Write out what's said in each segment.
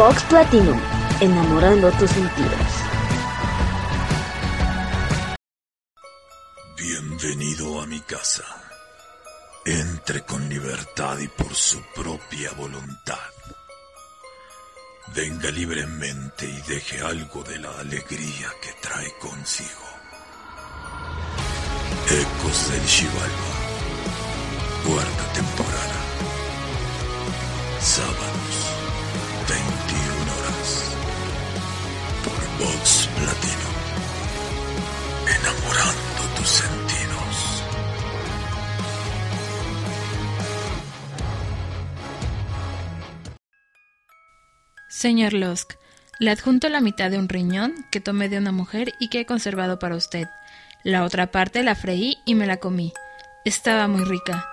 Vox Platinum, enamorando tus sentidos. Bienvenido a mi casa. Entre con libertad y por su propia voluntad. Venga libremente y deje algo de la alegría que trae consigo. Ecos del Chivalba. Cuarta temporada. Sábados, 21 horas. Por Enamorando tus sentidos. Señor Lusk, le adjunto la mitad de un riñón que tomé de una mujer y que he conservado para usted. La otra parte la freí y me la comí. Estaba muy rica.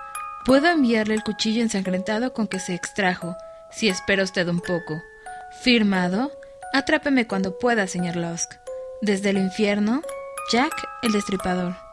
Puedo enviarle el cuchillo ensangrentado con que se extrajo, si espera usted un poco. Firmado, atrápeme cuando pueda, señor Lusk. Desde el infierno, Jack el Destripador.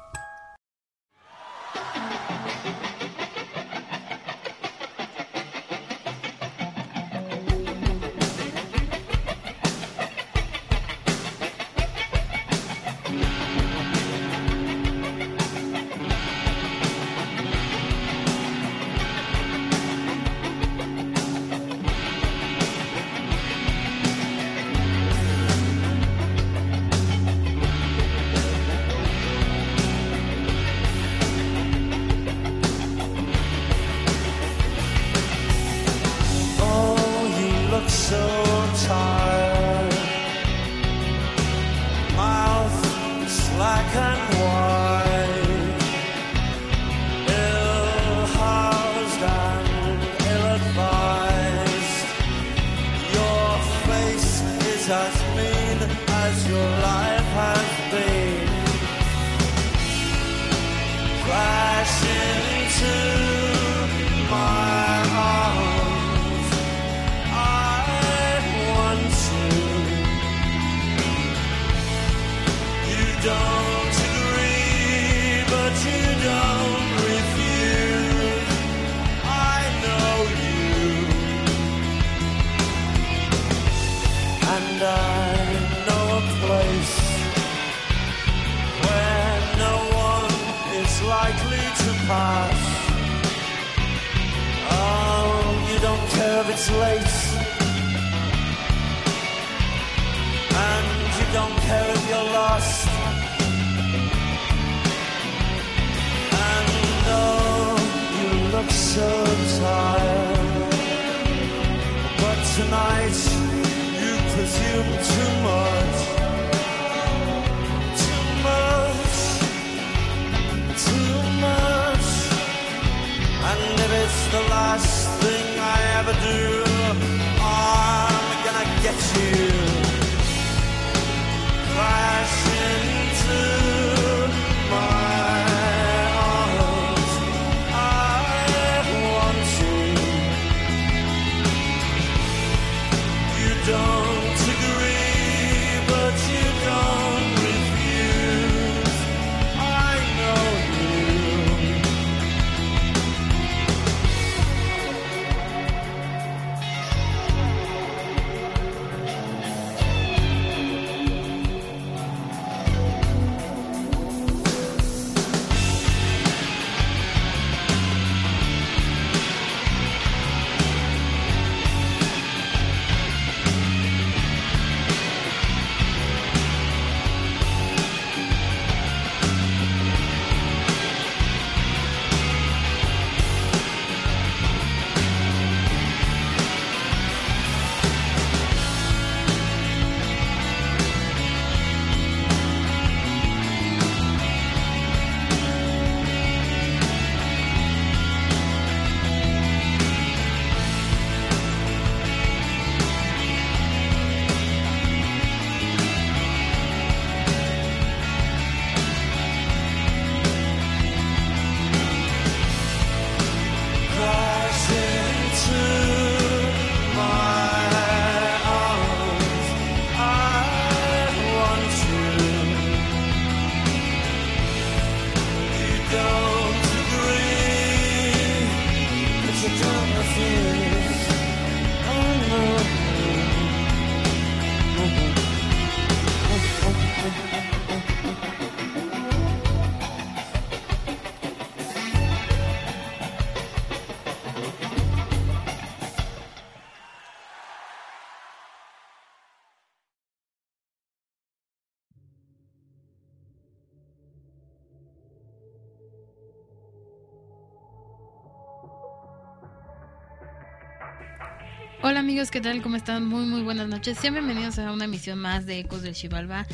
Amigos, ¿qué tal? ¿Cómo están? Muy muy buenas noches. Sean bienvenidos a una emisión más de Ecos del Chivalba.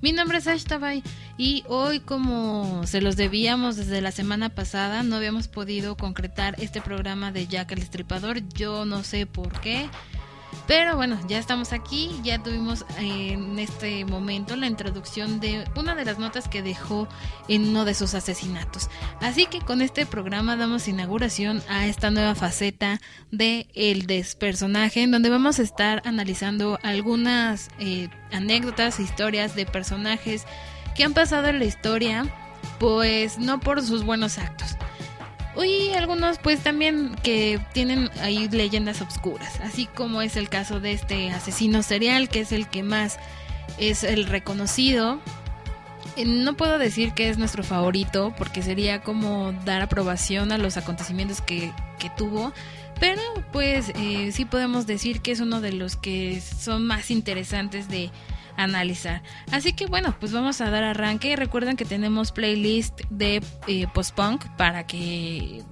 Mi nombre es Ash Tabay y hoy como se los debíamos desde la semana pasada, no habíamos podido concretar este programa de Jack el Estripador. Yo no sé por qué. Pero bueno, ya estamos aquí, ya tuvimos en este momento la introducción de una de las notas que dejó en uno de sus asesinatos. Así que con este programa damos inauguración a esta nueva faceta de el despersonaje, en donde vamos a estar analizando algunas eh, anécdotas, historias de personajes que han pasado en la historia, pues no por sus buenos actos y algunos pues también que tienen ahí leyendas obscuras, así como es el caso de este asesino serial que es el que más es el reconocido. Eh, no puedo decir que es nuestro favorito porque sería como dar aprobación a los acontecimientos que, que tuvo, pero pues eh, sí podemos decir que es uno de los que son más interesantes de, analizar. Así que bueno, pues vamos a dar arranque. Recuerden que tenemos playlist de eh, post-punk para que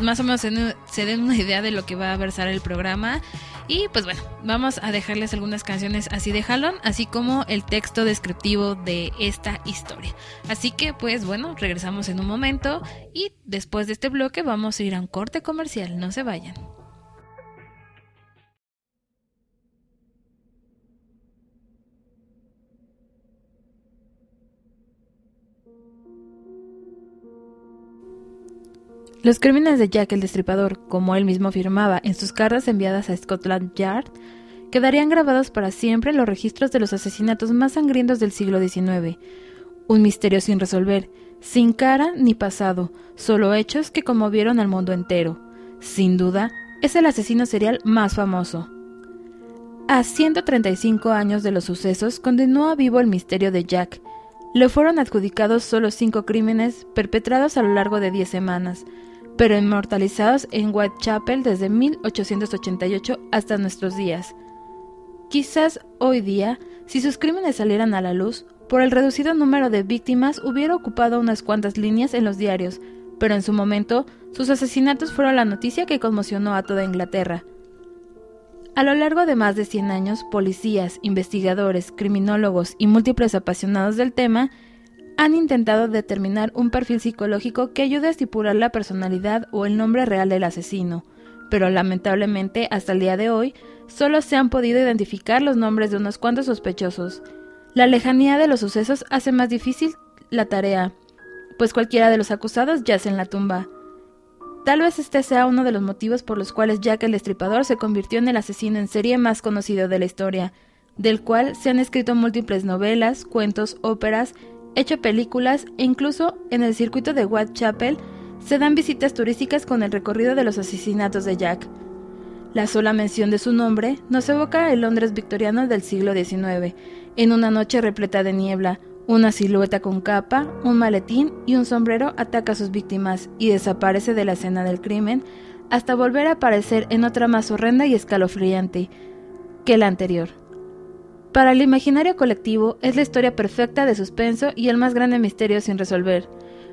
más o menos se, den una idea de lo que va a versar el programa. Y pues bueno, vamos a dejarles algunas canciones así de jalón, así como el texto descriptivo de esta historia. Así que pues bueno, regresamos en un momento y después de este bloque vamos a ir a un corte comercial, no se vayan. Los crímenes de Jack el Destripador, como él mismo afirmaba en sus cartas enviadas a Scotland Yard, quedarían grabados para siempre en los registros de los asesinatos más sangrientos del siglo XIX. Un misterio sin resolver, sin cara ni pasado, solo hechos que conmovieron al mundo entero. Sin duda, es el asesino serial más famoso. A 135 años de los sucesos, continúa vivo el misterio de Jack. Le fueron adjudicados solo cinco crímenes perpetrados a lo largo de diez semanas, pero inmortalizados en Whitechapel desde 1888 hasta nuestros días. Quizás hoy día, si sus crímenes salieran a la luz, por el reducido número de víctimas hubiera ocupado unas cuantas líneas en los diarios, pero en su momento sus asesinatos fueron la noticia que conmocionó a toda Inglaterra. A lo largo de más de 100 años, policías, investigadores, criminólogos y múltiples apasionados del tema han intentado determinar un perfil psicológico que ayude a estipular la personalidad o el nombre real del asesino, pero lamentablemente hasta el día de hoy solo se han podido identificar los nombres de unos cuantos sospechosos. La lejanía de los sucesos hace más difícil la tarea, pues cualquiera de los acusados yace en la tumba. Tal vez este sea uno de los motivos por los cuales Jack el Destripador se convirtió en el asesino en serie más conocido de la historia, del cual se han escrito múltiples novelas, cuentos, óperas hecho películas e incluso en el circuito de Whitechapel se dan visitas turísticas con el recorrido de los asesinatos de Jack. La sola mención de su nombre nos evoca el Londres victoriano del siglo XIX, en una noche repleta de niebla, una silueta con capa, un maletín y un sombrero ataca a sus víctimas y desaparece de la escena del crimen hasta volver a aparecer en otra más horrenda y escalofriante que la anterior. Para el imaginario colectivo es la historia perfecta de suspenso y el más grande misterio sin resolver.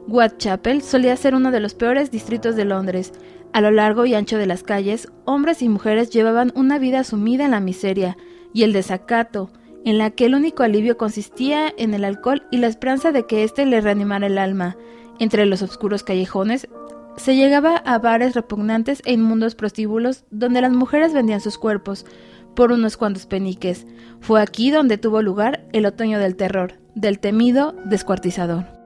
Whitechapel solía ser uno de los peores distritos de Londres. A lo largo y ancho de las calles, hombres y mujeres llevaban una vida sumida en la miseria y el desacato, en la que el único alivio consistía en el alcohol y la esperanza de que éste le reanimara el alma. Entre los oscuros callejones se llegaba a bares repugnantes e inmundos prostíbulos donde las mujeres vendían sus cuerpos, por unos cuantos peniques. Fue aquí donde tuvo lugar el otoño del terror, del temido descuartizador.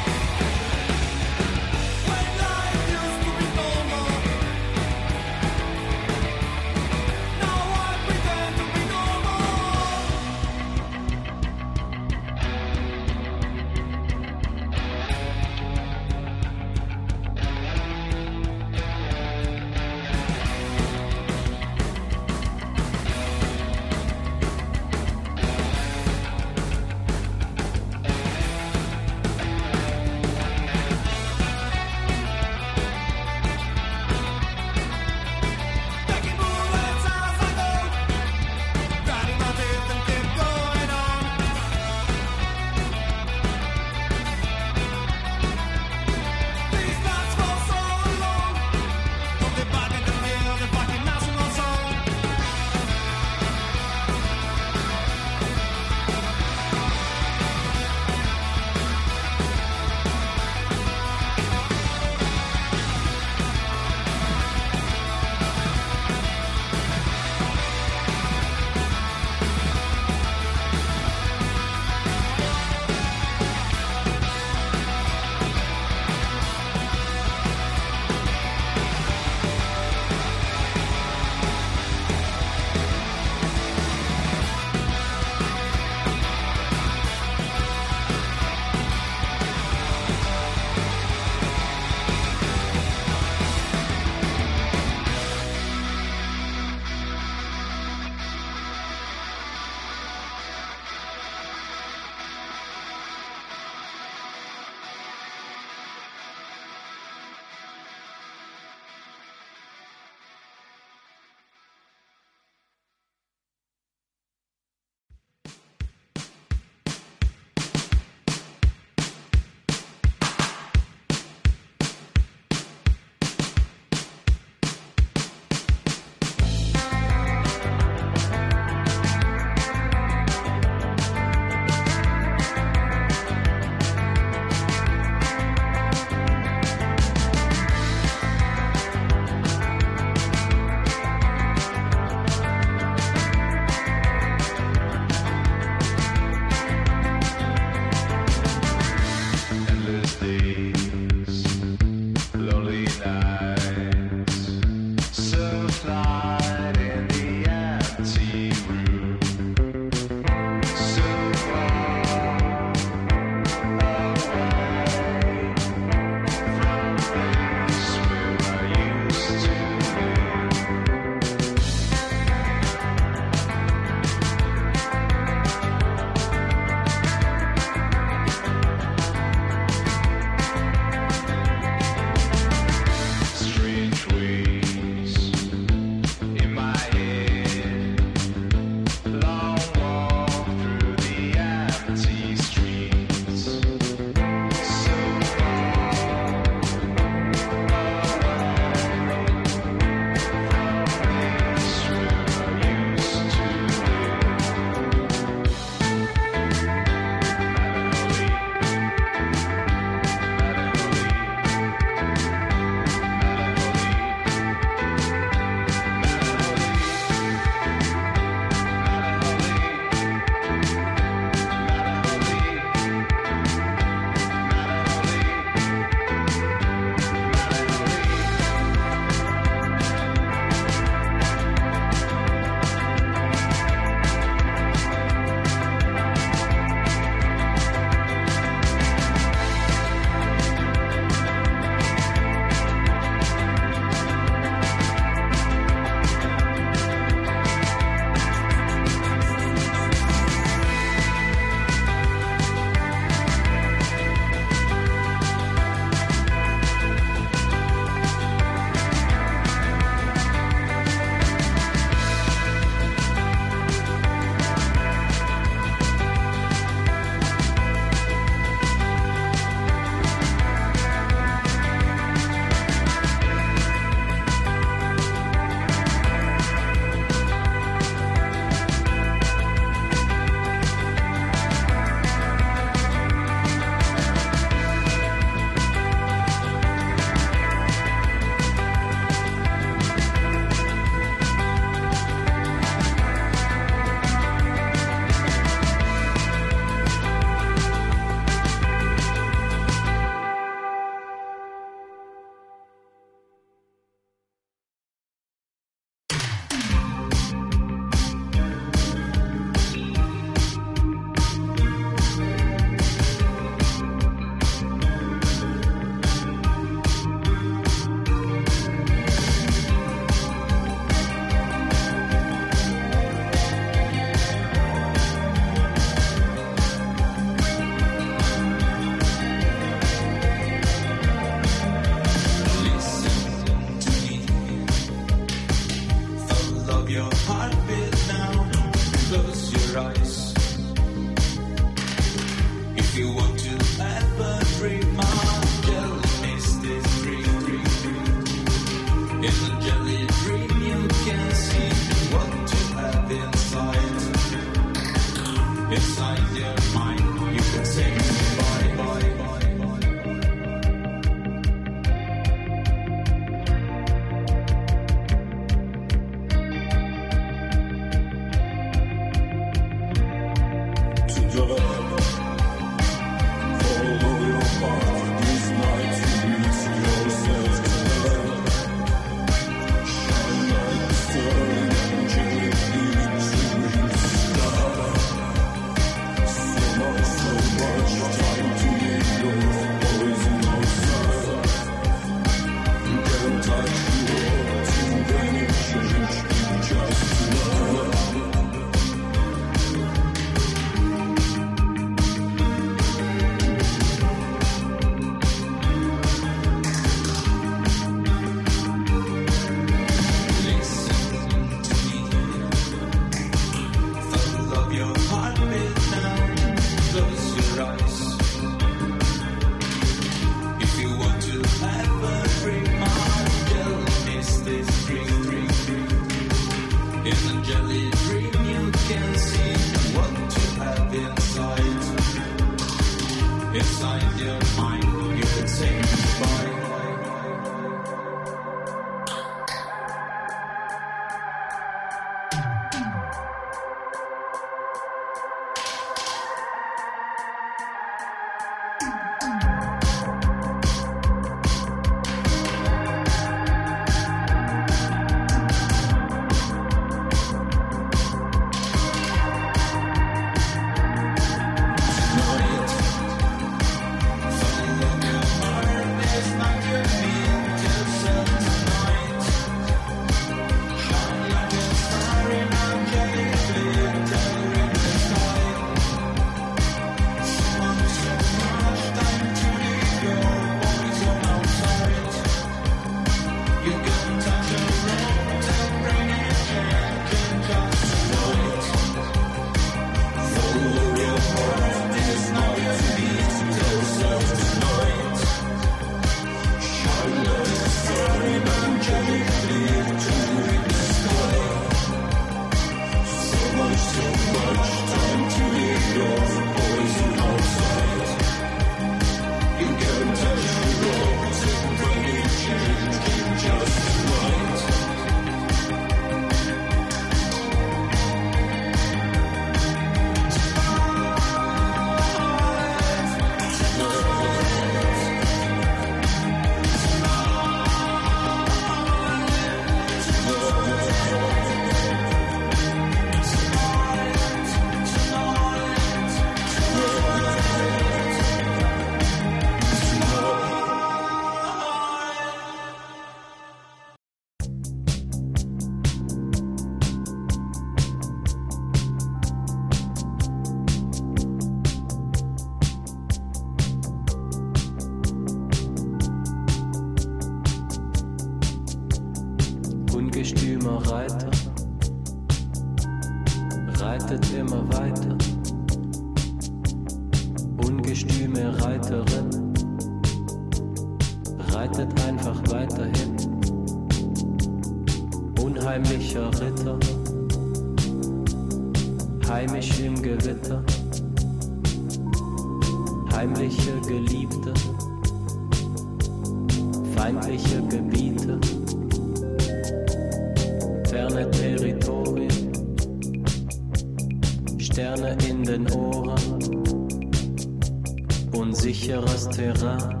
sicheres Terrain.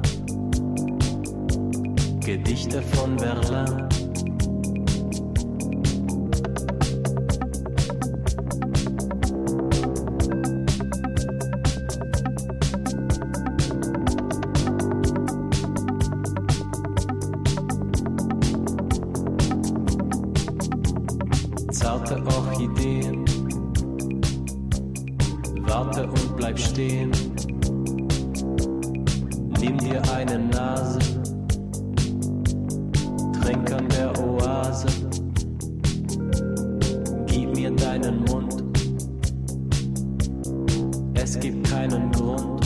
Es gibt keinen Grund,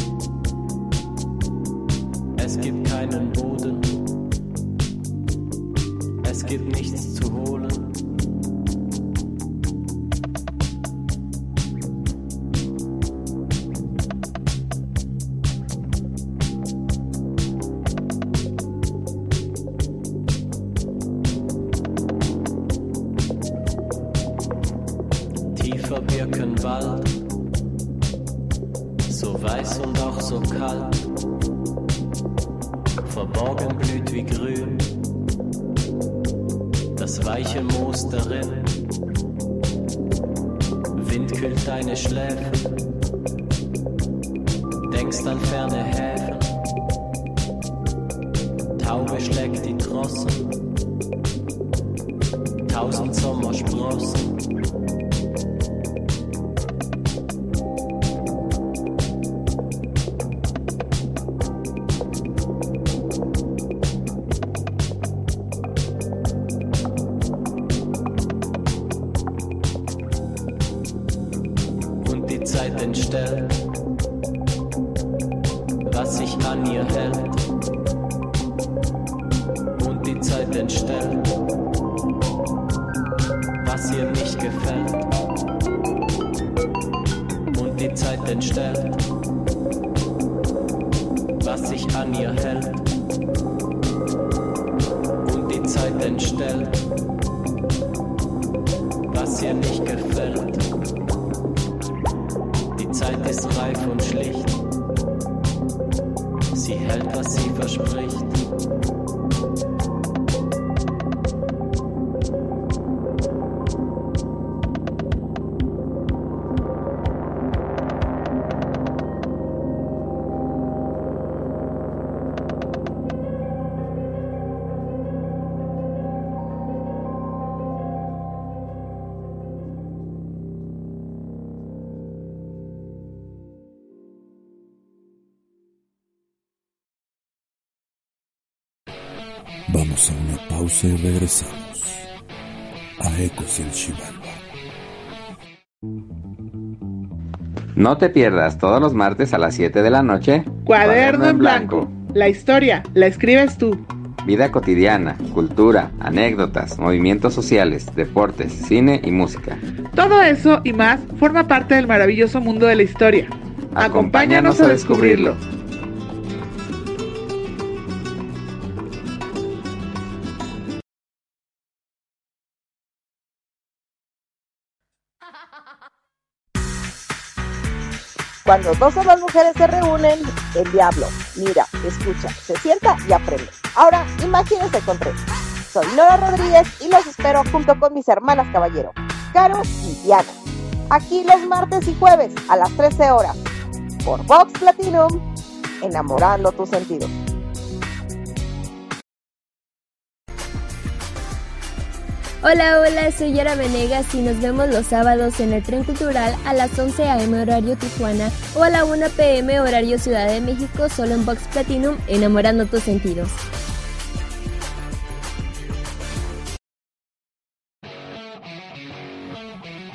es gibt keinen Boden, es gibt nichts zu pausa y regresamos a Ecos del Chivalba. No te pierdas todos los martes a las 7 de la noche. Cuaderno en blanco. La historia la escribes tú. vida cotidiana, cultura, anécdotas, movimientos sociales, deportes, cine y música. Todo eso y más forma parte del maravilloso mundo de la historia. Acompáñanos a descubrirlo. Cuando dos o más mujeres se reúnen, el diablo mira, escucha, se sienta y aprende. Ahora, imagínense con tres. Soy Nora Rodríguez y los espero junto con mis hermanas caballero, Caro y Diana. Aquí los martes y jueves a las 13 horas por Vox Platinum, enamorando tus sentidos. Hola, hola, soy Yara Venegas y nos vemos los sábados en el Tren Cultural a las 11 a.m. horario Tijuana o a la 1 p.m. horario Ciudad de México solo en Vox Platinum, enamorando tus sentidos.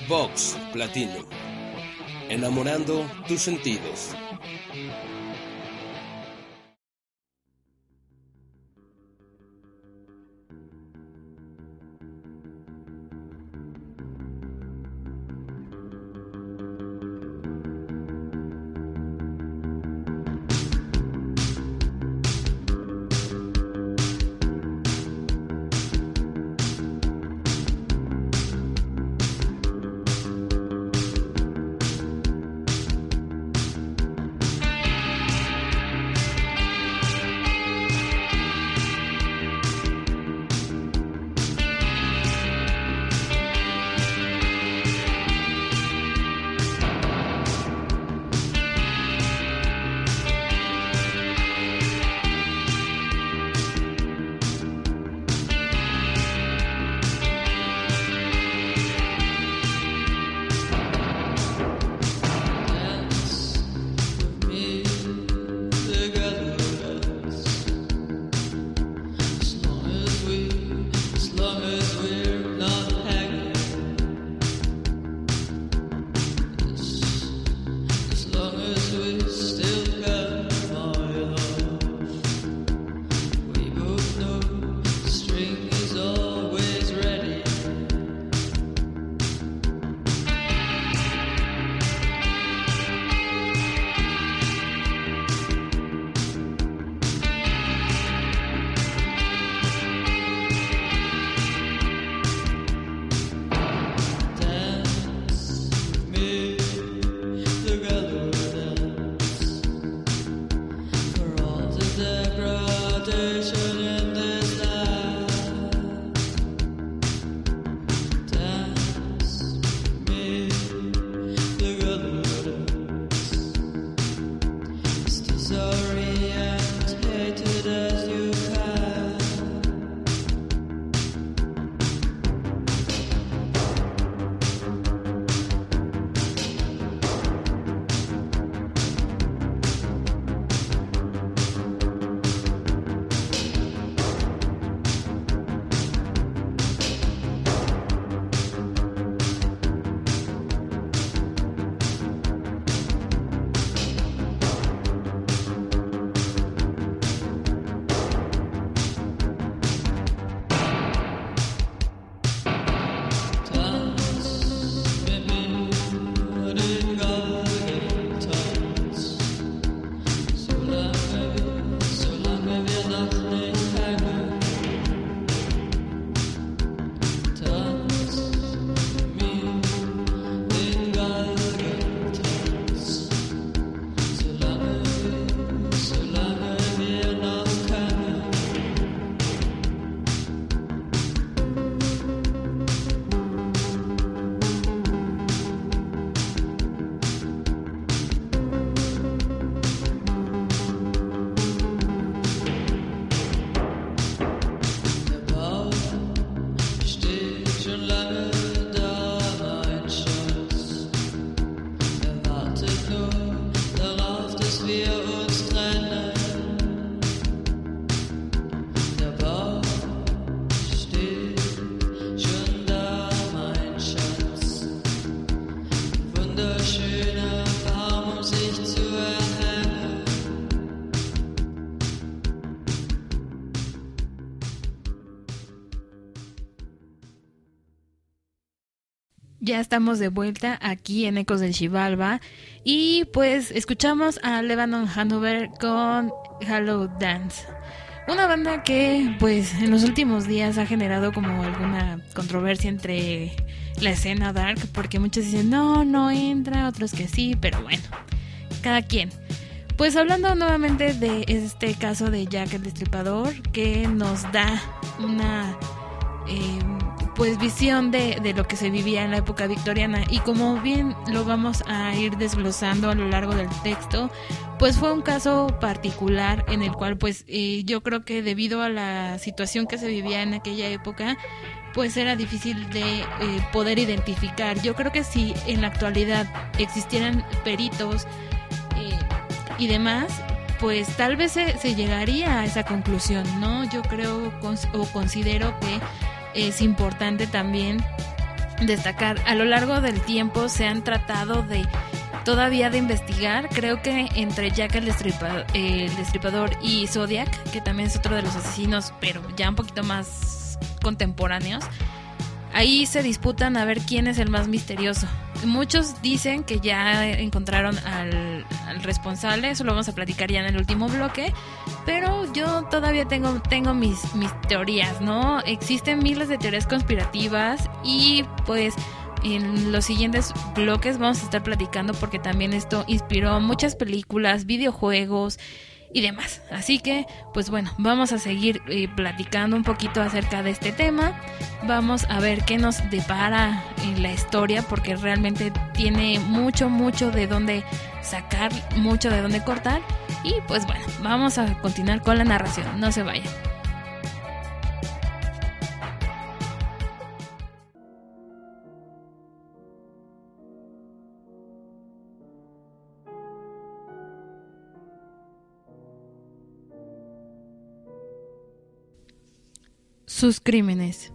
Vox Platinum, enamorando tus sentidos. Ya estamos de vuelta aquí en Ecos del Chivalba y pues escuchamos a Lebanon Hanover con Hello Dance. Una banda que pues en los últimos días ha generado como alguna controversia entre la escena dark porque muchos dicen no, no entra, otros que sí, pero bueno, cada quien. Pues hablando nuevamente de este caso de Jack el Destripador que nos da una... Eh, pues visión de, de, lo que se vivía en la época victoriana. Y como bien lo vamos a ir desglosando a lo largo del texto pues fue un caso particular en el cual pues eh, yo creo que debido a la situación que se vivía en aquella época pues era difícil de eh, poder identificar. Yo creo que si en la actualidad existieran peritos eh, y demás pues tal vez se, se, llegaría a esa conclusión no yo creo o considero que es importante también destacar, a lo largo del tiempo se han tratado de todavía de investigar, creo que entre Jack el Destripador, el Destripador y Zodiac, que también es otro de los asesinos, pero ya un poquito más contemporáneos, ahí se disputan a ver quién es el más misterioso. Muchos dicen que ya encontraron al, responsable, eso lo vamos a platicar ya en el último bloque, pero yo todavía tengo, tengo mis, mis teorías, ¿no? Existen miles de teorías conspirativas y pues en los siguientes bloques vamos a estar platicando porque también esto inspiró muchas películas, videojuegos, y demás. Así que, pues bueno, vamos a seguir eh, platicando un poquito acerca de este tema. Vamos a ver qué nos depara en la historia, porque realmente tiene mucho, mucho de dónde sacar, mucho de dónde cortar. Y pues bueno, vamos a continuar con la narración. No se vayan. Sus crímenes.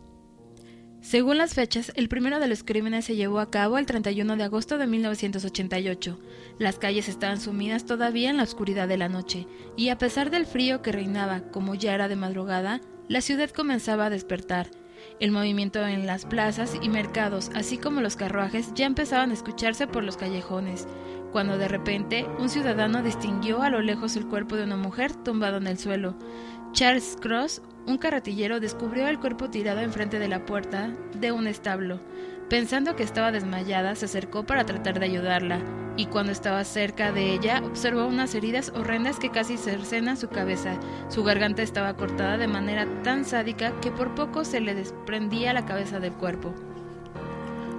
Según las fechas, el primero de los crímenes se llevó a cabo el 31 de agosto de 1988. Las calles estaban sumidas todavía en la oscuridad de la noche, y a pesar del frío que reinaba, como ya era de madrugada, la ciudad comenzaba a despertar. El movimiento en las plazas y mercados, así como los carruajes, ya empezaban a escucharse por los callejones, cuando de repente un ciudadano distinguió a lo lejos el cuerpo de una mujer tumbado en el suelo. Charles Cross, un carretillero descubrió el cuerpo tirado enfrente de la puerta de un establo. Pensando que estaba desmayada, se acercó para tratar de ayudarla, y cuando estaba cerca de ella, observó unas heridas horrendas que casi cercenan su cabeza. Su garganta estaba cortada de manera tan sádica que por poco se le desprendía la cabeza del cuerpo.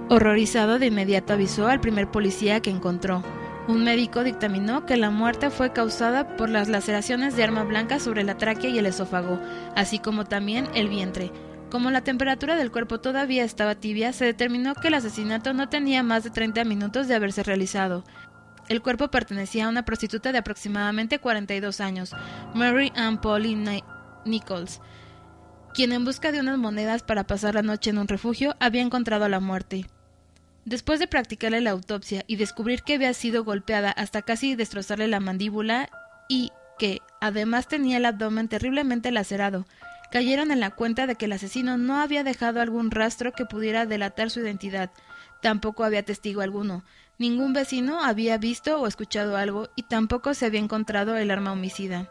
Horrorizado, de inmediato avisó al primer policía que encontró. Un médico dictaminó que la muerte fue causada por las laceraciones de arma blanca sobre la tráquea y el esófago, así como también el vientre. Como la temperatura del cuerpo todavía estaba tibia, se determinó que el asesinato no tenía más de 30 minutos de haberse realizado. El cuerpo pertenecía a una prostituta de aproximadamente 42 años, Mary Ann Polly Nichols, quien en busca de unas monedas para pasar la noche en un refugio había encontrado la muerte. Después de practicarle la autopsia y descubrir que había sido golpeada hasta casi destrozarle la mandíbula y que además tenía el abdomen terriblemente lacerado, cayeron en la cuenta de que el asesino no había dejado algún rastro que pudiera delatar su identidad. Tampoco había testigo alguno. Ningún vecino había visto o escuchado algo y tampoco se había encontrado el arma homicida.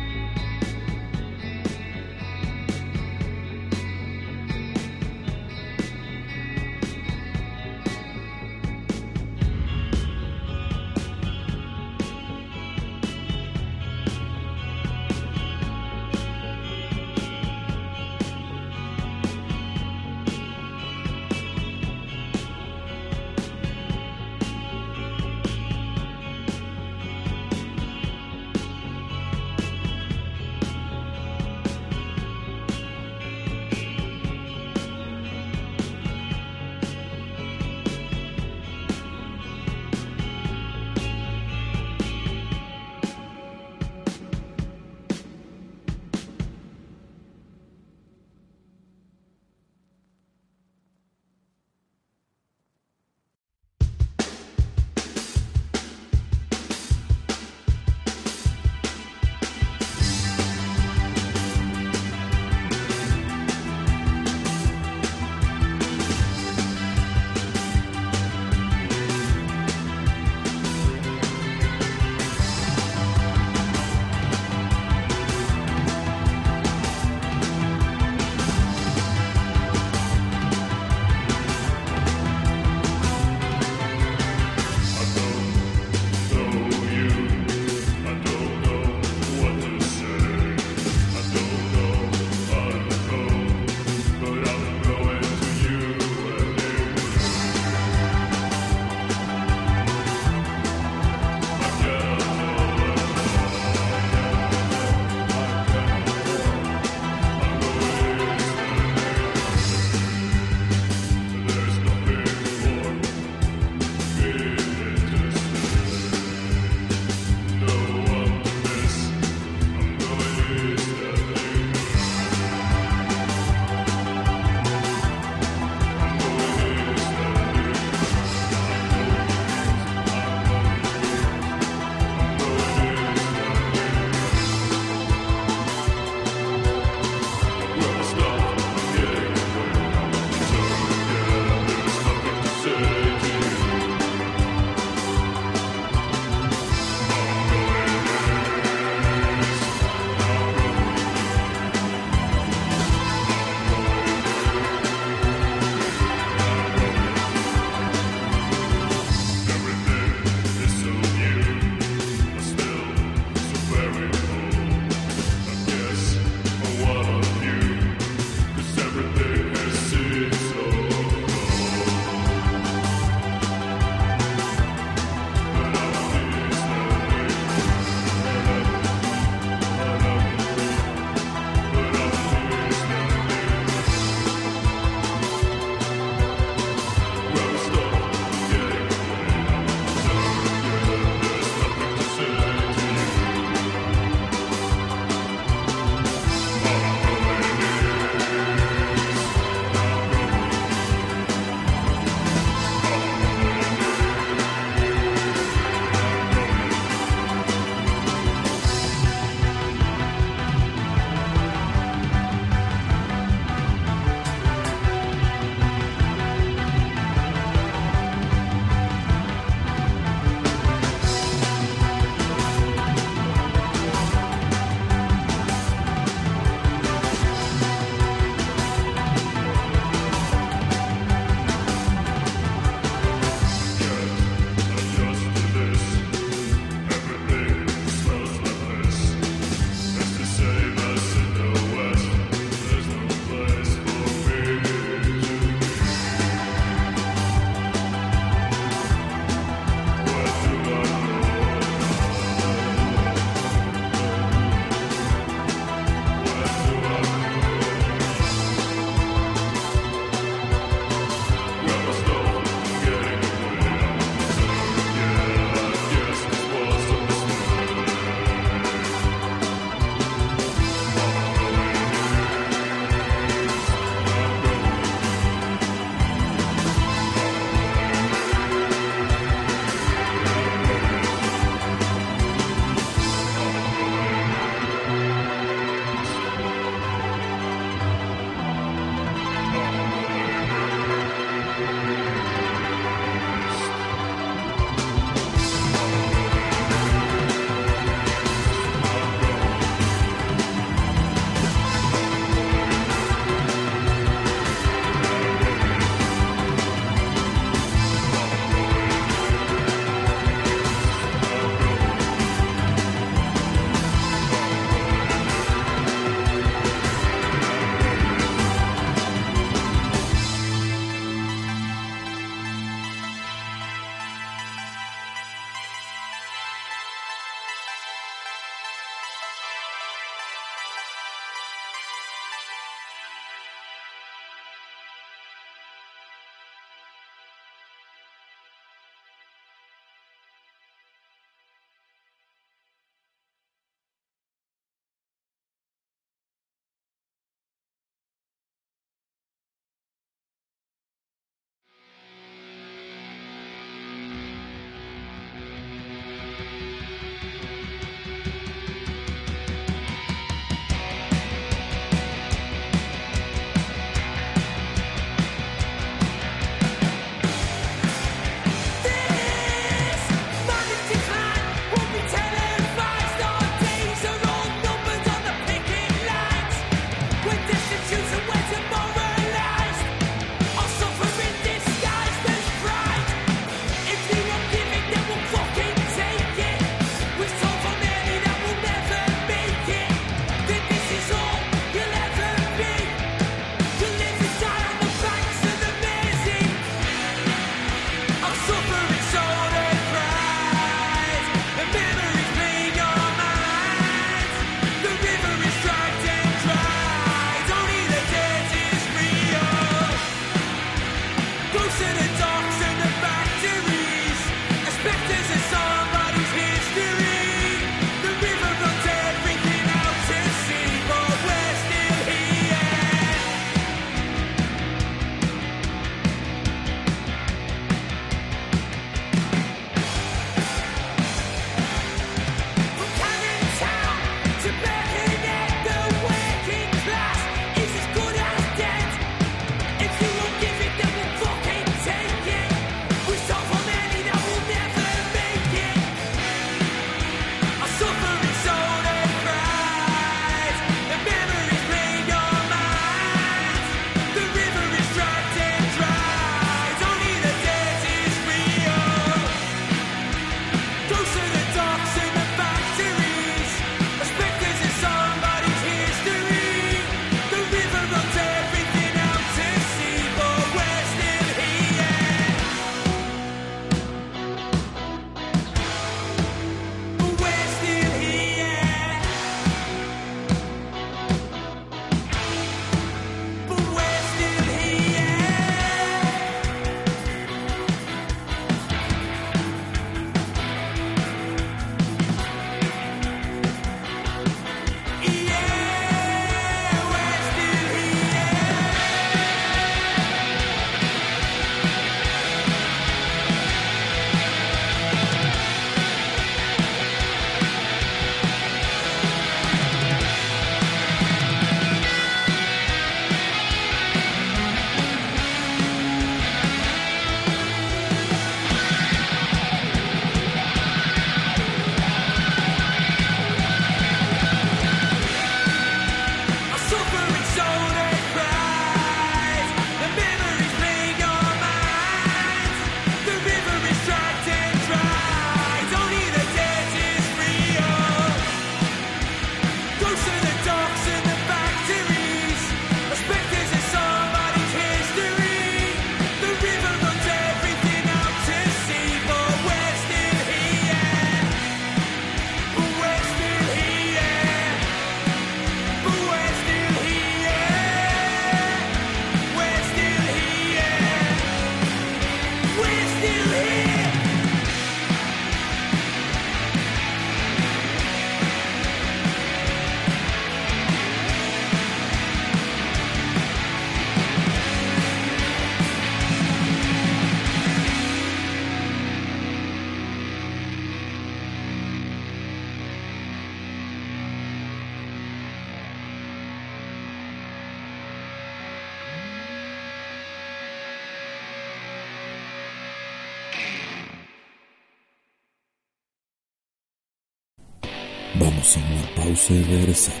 Regresamos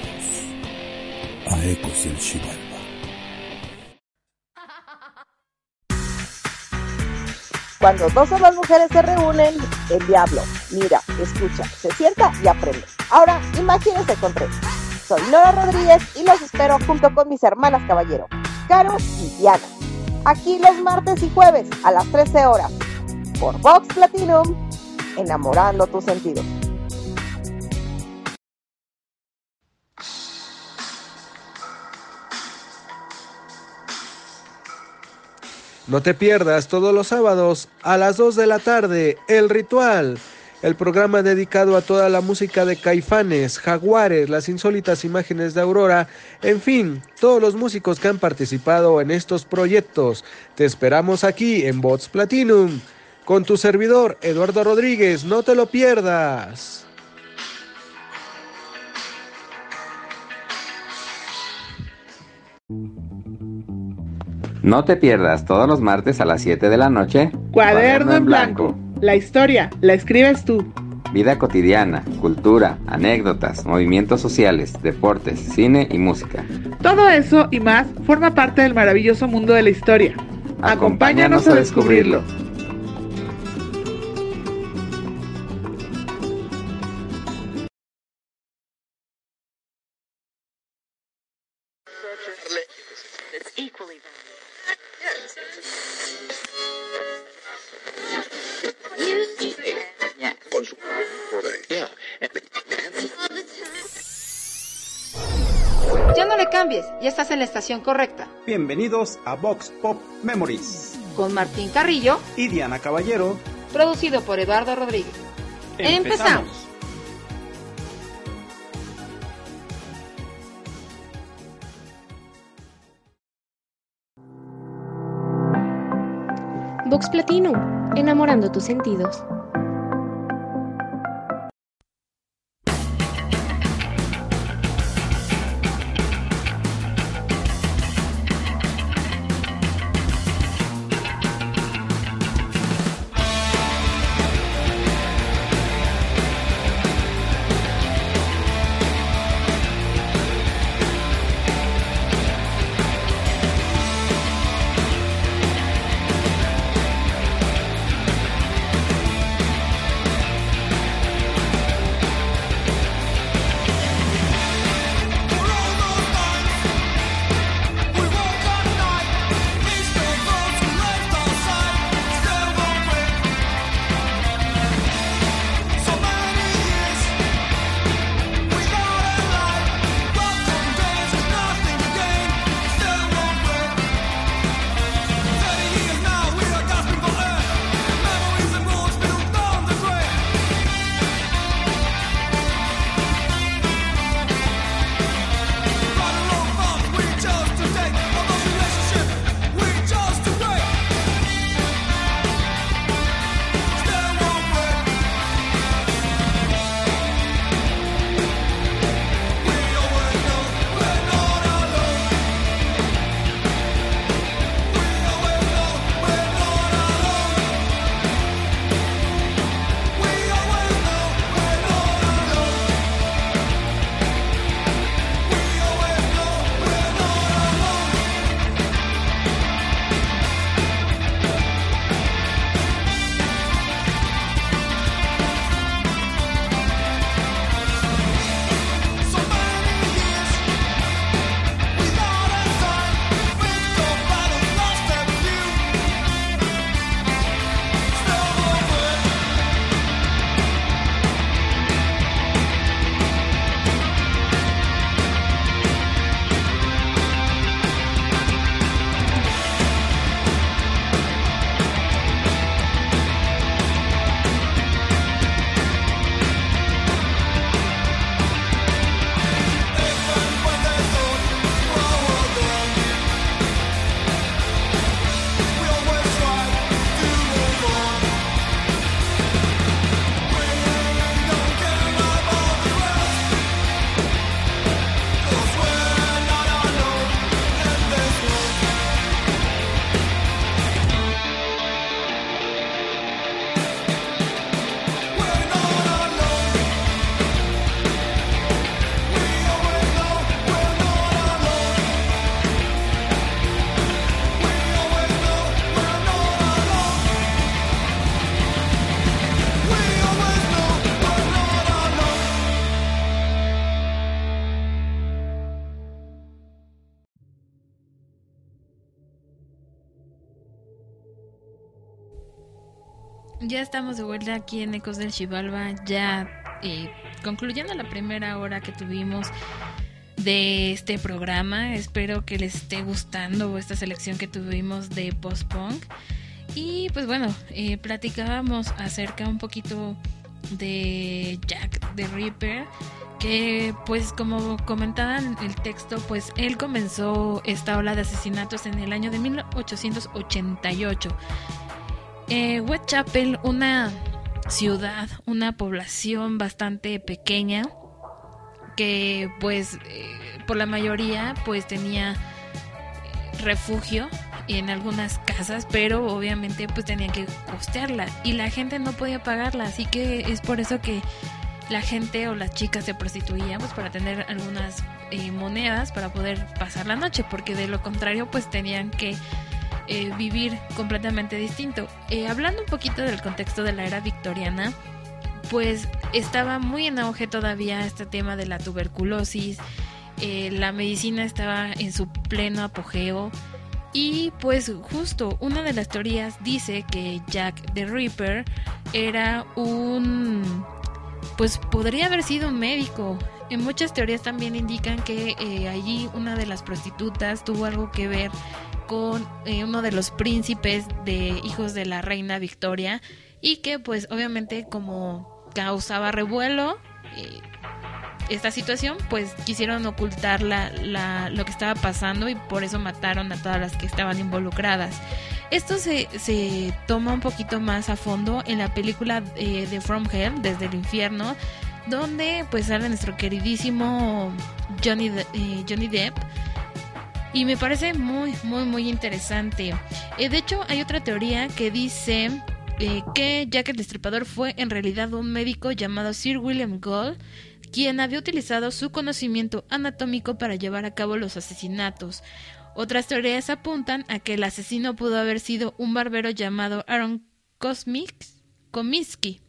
a Ecos del. Cuando dos o más mujeres se reúnen, el diablo mira, escucha, se sienta y aprende. Ahora, imagínense con tres. Soy Nora Rodríguez y los espero junto con mis hermanas caballero, Caro y Diana. Aquí los martes y jueves a las 13 horas por Vox Platinum, enamorando tus sentidos. No te pierdas todos los sábados a las 2 de la tarde El Ritual, el programa dedicado a toda la música de Caifanes, Jaguares, las insólitas imágenes de Aurora, en fin, todos los músicos que han participado en estos proyectos. Te esperamos aquí en Bots Platinum. con tu servidor Eduardo Rodríguez. No te lo pierdas. No te pierdas todos los martes a las 7 de la noche. Cuaderno, en blanco. La historia la escribes tú. Vida cotidiana, cultura, anécdotas, movimientos sociales, deportes, cine y música. Todo eso y más forma parte del maravilloso mundo de la historia. Acompáñanos a descubrirlo. Correcta. Bienvenidos a Vox Pop Memories. Con Martín Carrillo y Diana Caballero. Producido por Eduardo Rodríguez. Empezamos. Vox Platinum, enamorando tus sentidos. Estamos de vuelta aquí en Ecos del Chivalba, ya eh, concluyendo la primera hora que tuvimos de este programa. Espero que les esté gustando esta selección que tuvimos de post-punk. Y pues bueno, eh, platicábamos acerca un poquito de Jack the Ripper, que pues como comentaban el texto, pues él comenzó esta ola de asesinatos en el año de 1888 Eh, Whitechapel, una ciudad, una población bastante pequeña que pues eh, por la mayoría pues tenía eh, refugio en algunas casas, pero obviamente pues tenían que costearla y la gente no podía pagarla, así que es por eso que la gente o las chicas se prostituían pues para tener algunas eh, monedas para poder pasar la noche, porque de lo contrario pues tenían que eh, vivir completamente distinto. Eh, hablando un poquito del contexto de la era victoriana, pues estaba muy en auge todavía este tema de la tuberculosis, eh, la medicina estaba en su pleno apogeo y pues justo una de las teorías dice que Jack the Ripper era un pues podría haber sido un médico. En muchas teorías también indican que eh, allí una de las prostitutas tuvo algo que ver con eh, uno de los príncipes de hijos de la reina Victoria y que pues obviamente como causaba revuelo eh, esta situación pues quisieron ocultar la, la, lo que estaba pasando y por eso mataron a todas las que estaban involucradas. Esto se, se toma un poquito más a fondo en la película eh, de From Hell, desde el infierno, donde pues sale nuestro queridísimo Johnny, eh, Johnny Depp. Y me parece muy, muy, muy interesante. Eh, de hecho, hay otra teoría que dice eh, que el Destripador fue en realidad un médico llamado Sir William Gould, quien había utilizado su conocimiento anatómico para llevar a cabo los asesinatos. Otras teorías apuntan a que el asesino pudo haber sido un barbero llamado Aaron Comiskey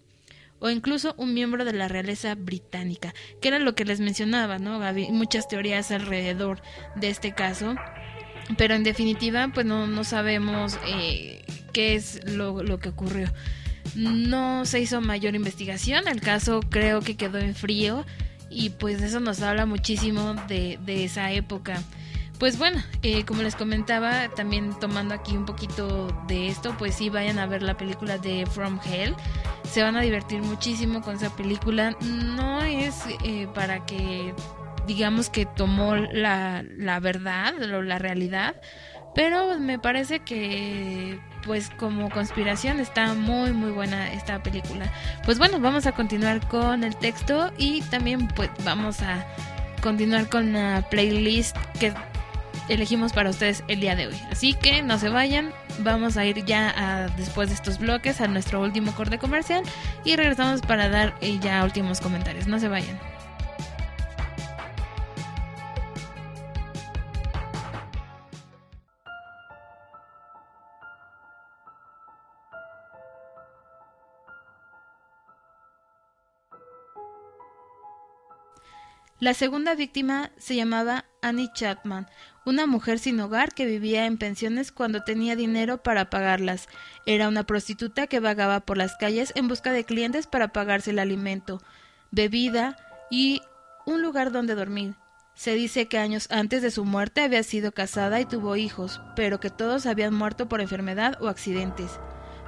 o incluso un miembro de la realeza británica, que era lo que les mencionaba, ¿no? Había muchas teorías alrededor de este caso, pero en definitiva, pues no, no sabemos eh, qué es lo, lo que ocurrió. No se hizo mayor investigación, el caso creo que quedó en frío y pues eso nos habla muchísimo de, de esa época. Pues bueno, eh, como les comentaba, también tomando aquí un poquito de esto, pues sí vayan a ver la película de From Hell. Se van a divertir muchísimo con esa película. No es eh, para que digamos que tomó la, la verdad o la realidad, pero me parece que pues como conspiración está muy muy buena esta película. Pues bueno, vamos a continuar con el texto y también pues vamos a continuar con la playlist que elegimos para ustedes el día de hoy. Así que no se vayan, vamos a ir ya a, después de estos bloques a nuestro último corte comercial y regresamos para dar eh, ya últimos comentarios. No se vayan. La segunda víctima se llamaba Annie Chapman, una mujer sin hogar que vivía en pensiones cuando tenía dinero para pagarlas. Era una prostituta que vagaba por las calles en busca de clientes para pagarse el alimento, bebida y un lugar donde dormir. Se dice que años antes de su muerte había sido casada y tuvo hijos, pero que todos habían muerto por enfermedad o accidentes.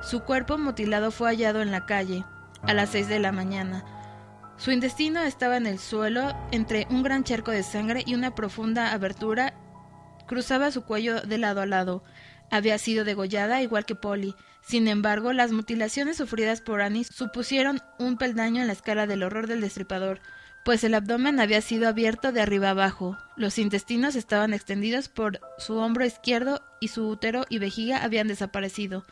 Su cuerpo mutilado fue hallado en la calle, a las seis de la mañana. Su intestino estaba en el suelo entre un gran charco de sangre y una profunda abertura cruzaba su cuello de lado a lado. Había sido degollada igual que Polly. Sin embargo, las mutilaciones sufridas por Annie supusieron un peldaño en la escala del horror del destripador, pues el abdomen había sido abierto de arriba abajo, los intestinos estaban extendidos por su hombro izquierdo y su útero y vejiga habían desaparecido.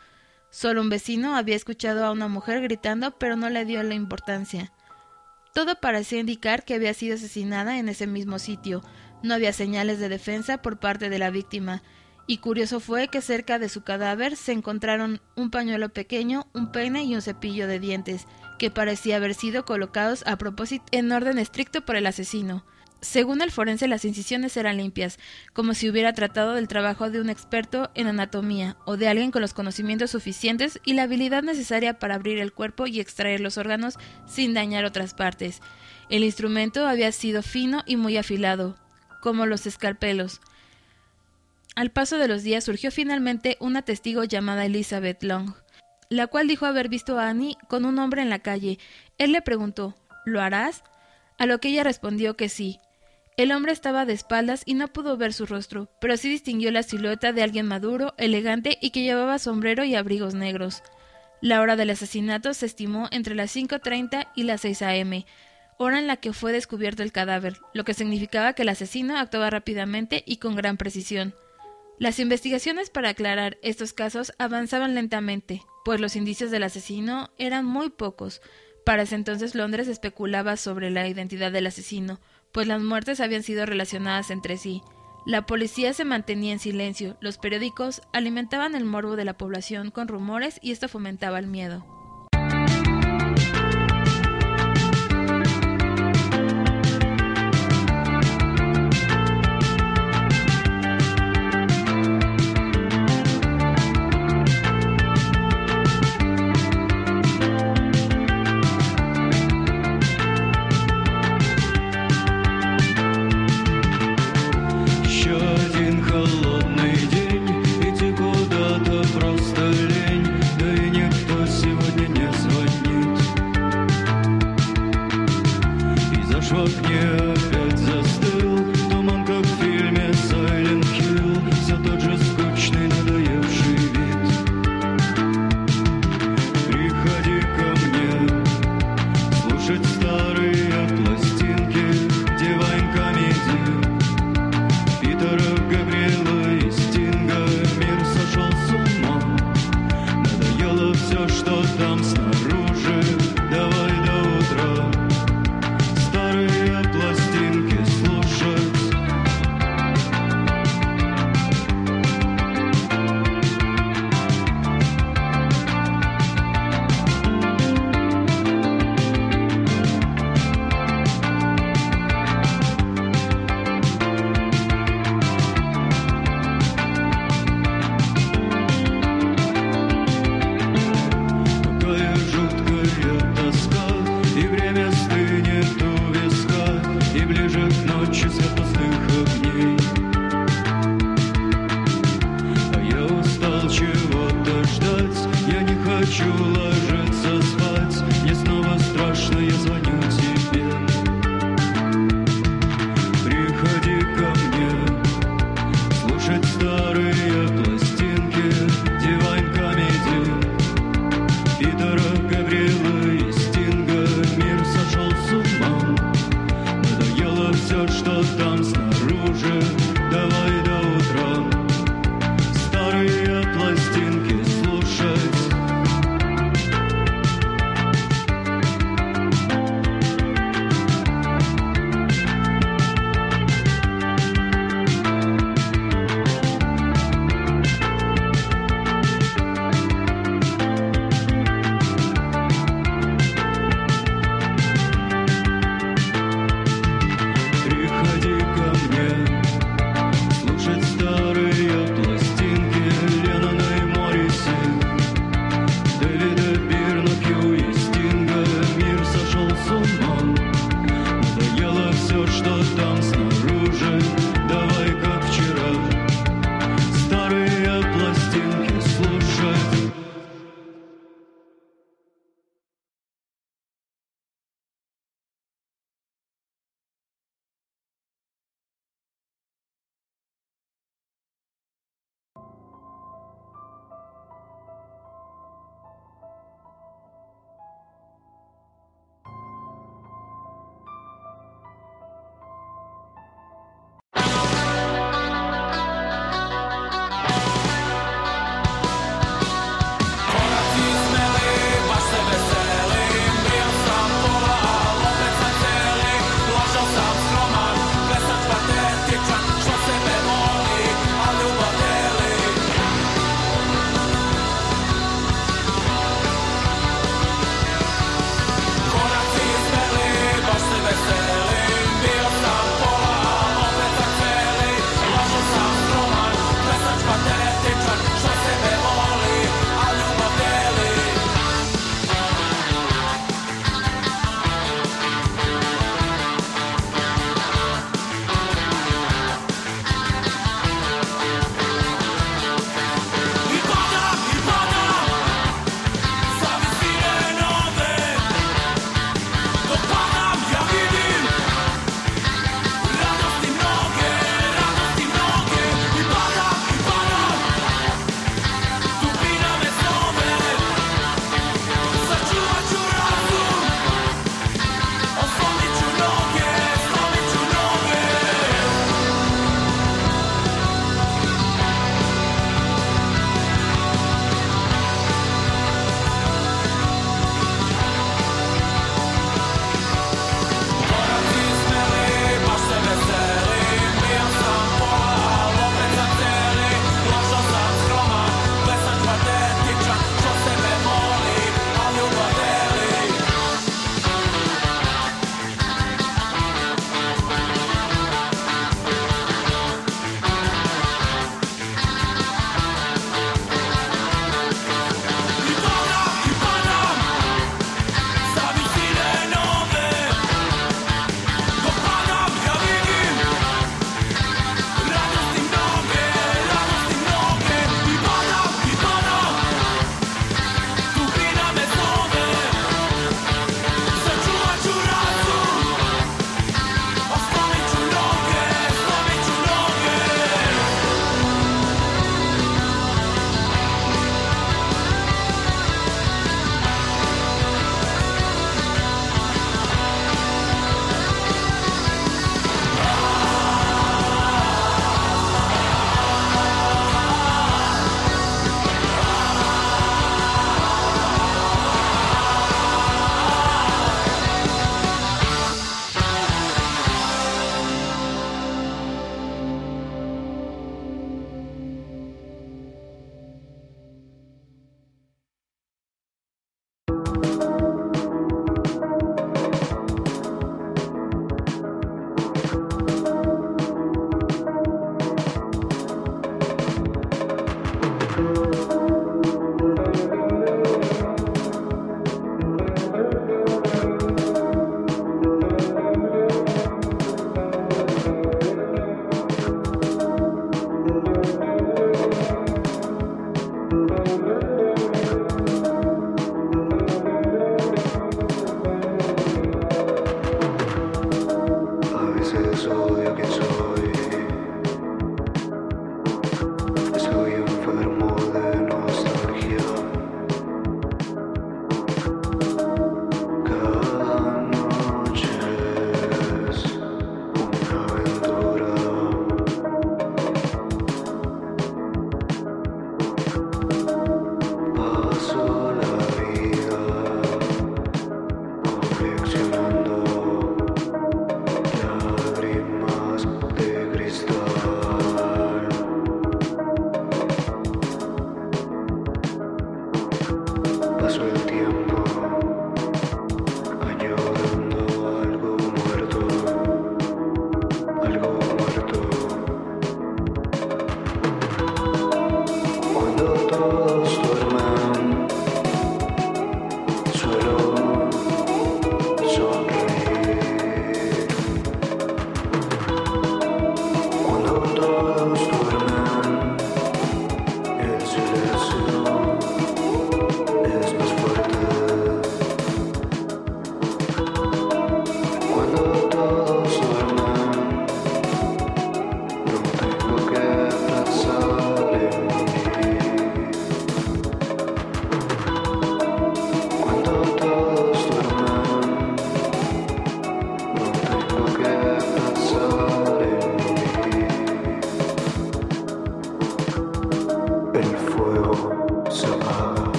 Solo un vecino había escuchado a una mujer gritando, pero no le dio la importancia. Todo parecía indicar que había sido asesinada en ese mismo sitio. No había señales de defensa por parte de la víctima, y curioso fue que cerca de su cadáver se encontraron un pañuelo pequeño, un peine y un cepillo de dientes, que parecía haber sido colocados a propósito en orden estricto por el asesino. Según el forense, las incisiones eran limpias, como si hubiera tratado del trabajo de un experto en anatomía o de alguien con los conocimientos suficientes y la habilidad necesaria para abrir el cuerpo y extraer los órganos sin dañar otras partes. El instrumento había sido fino y muy afilado, como los escalpelos. Al paso de los días surgió finalmente una testigo llamada Elizabeth Long, la cual dijo haber visto a Annie con un hombre en la calle. Él le preguntó ¿Lo harás? A lo que ella respondió que sí. El hombre estaba de espaldas y no pudo ver su rostro, pero sí distinguió la silueta de alguien maduro, elegante y que llevaba sombrero y abrigos negros. La hora del asesinato se estimó entre las 5.30 y las 6 a.m., hora en la que fue descubierto el cadáver, lo que significaba que el asesino actuaba rápidamente y con gran precisión. Las investigaciones para aclarar estos casos avanzaban lentamente, pues los indicios del asesino eran muy pocos. Para ese entonces Londres especulaba sobre la identidad del asesino, pues las muertes habían sido relacionadas entre sí. La policía se mantenía en silencio, los periódicos alimentaban el morbo de la población con rumores y esto fomentaba el miedo.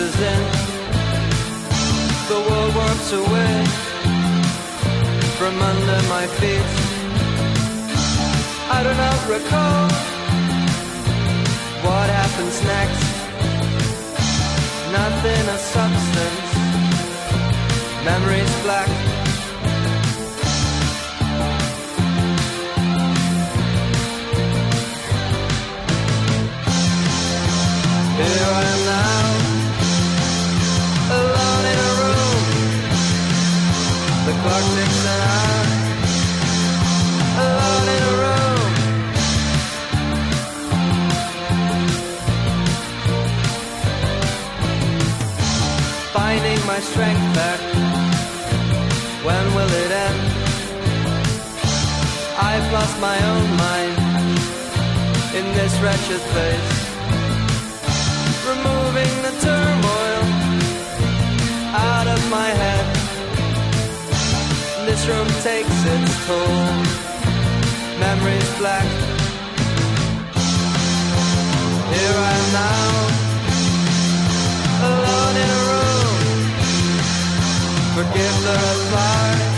Closes in. The world warps away from under my feet. I do not recall what happens next. Nothing of substance, memories black. Here I am My strength back. When will it end? I've lost my own mind in this wretched place removing the turmoil out of my head. This room takes its toll, memories black. Here I am now, forget the lies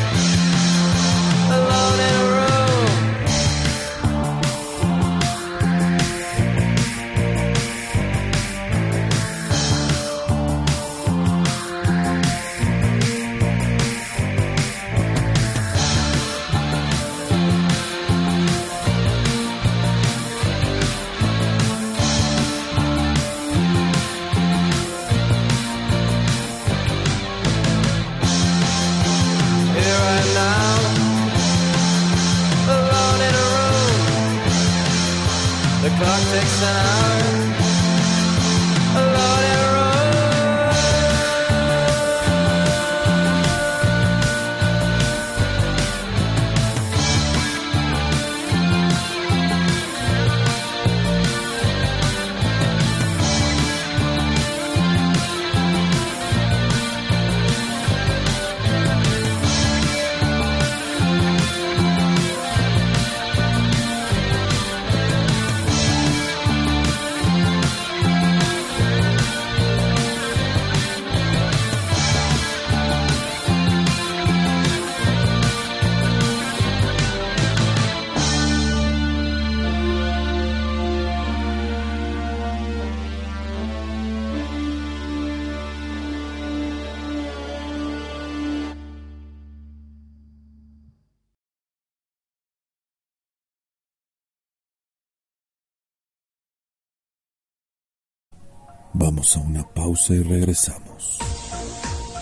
Vamos a una pausa y regresamos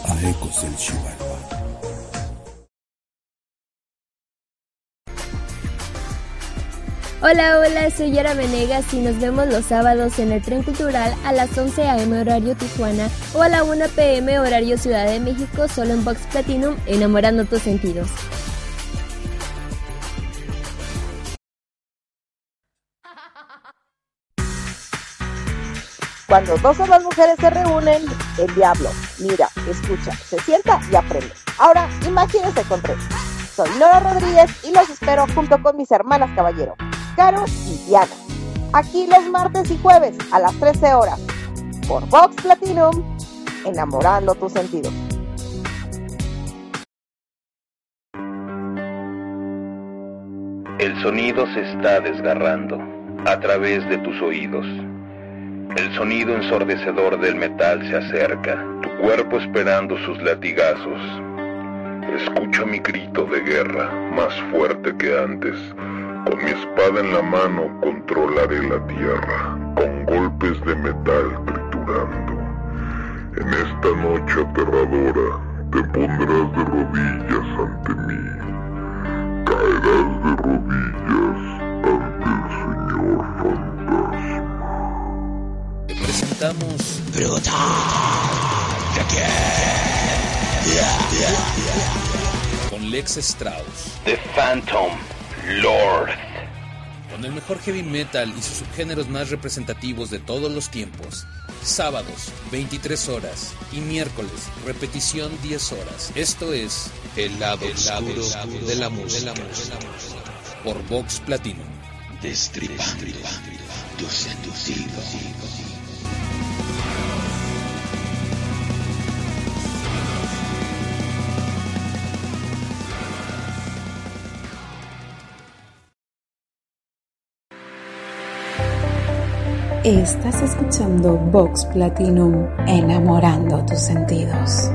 a Ecos del Chivalba. Hola, hola, soy Yara Venegas y nos vemos los sábados en el Tren Cultural a las 11 a.m. horario Tijuana o a la 1 p.m. horario Ciudad de México solo en Box Platinum, enamorando tus sentidos. Cuando dos o más mujeres se reúnen, el diablo mira, escucha, se sienta y aprende. Ahora, imagínense con tres. Soy Nora Rodríguez y los espero junto con mis hermanas caballero, Caro y Diana. Aquí los martes y jueves a las 13 horas. Por Vox Platinum, enamorando tus sentidos. El sonido se está desgarrando a través de tus oídos. El sonido ensordecedor del metal se acerca, tu cuerpo esperando sus latigazos. Escucha mi grito de guerra, más fuerte que antes. Con mi espada en la mano controlaré la tierra, con golpes de metal triturando. En esta noche aterradora te pondrás de rodillas ante mí. Caerás de rodillas Presentamos con Lex Strauss, The Phantom Lord. con el mejor heavy metal y sus subgéneros más representativos de todos los tiempos. Sábados, 23 horas y miércoles, repetición 10 horas. Esto es El lado, oscuro, de la música. Por Vox Platinum. Destripando tus sentidos. Estás escuchando Vox Platinum, enamorando tus sentidos.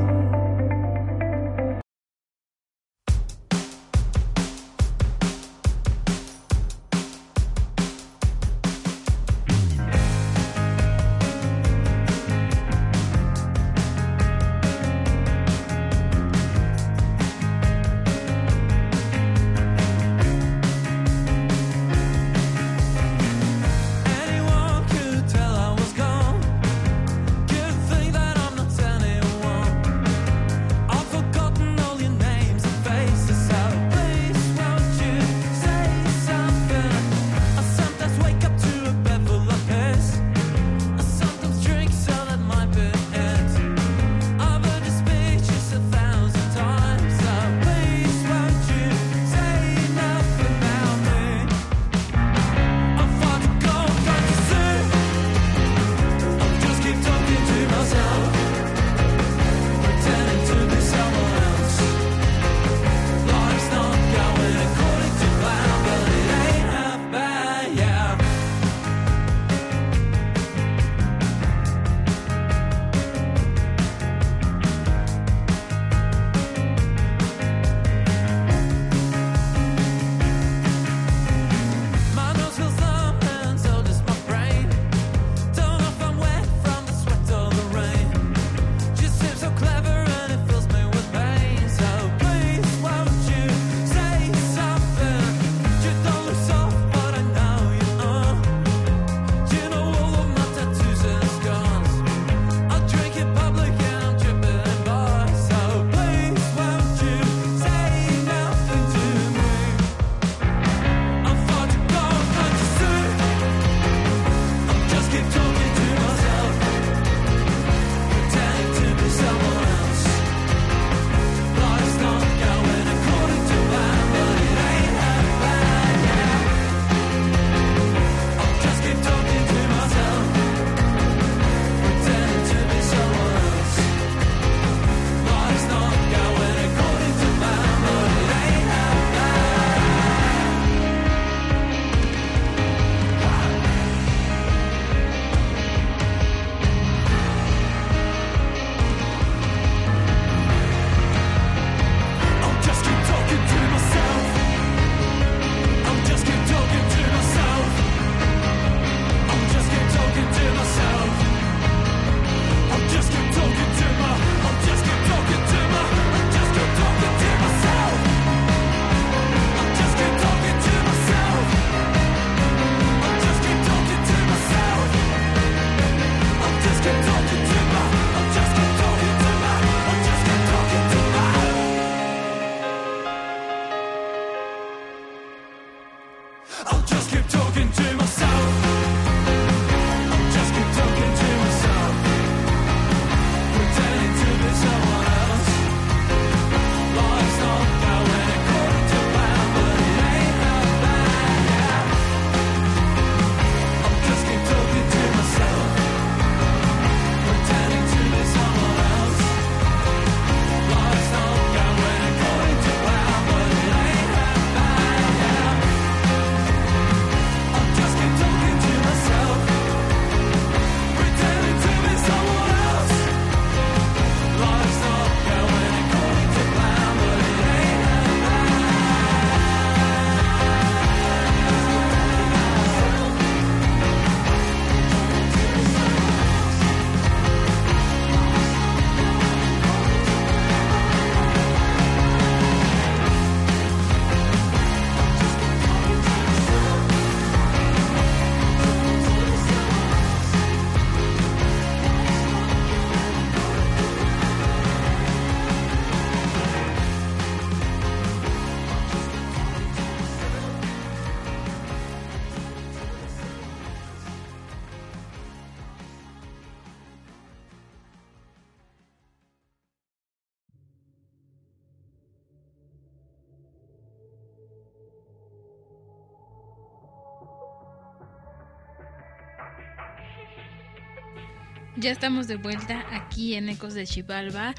Ya estamos de vuelta aquí en Ecos de Chivalba.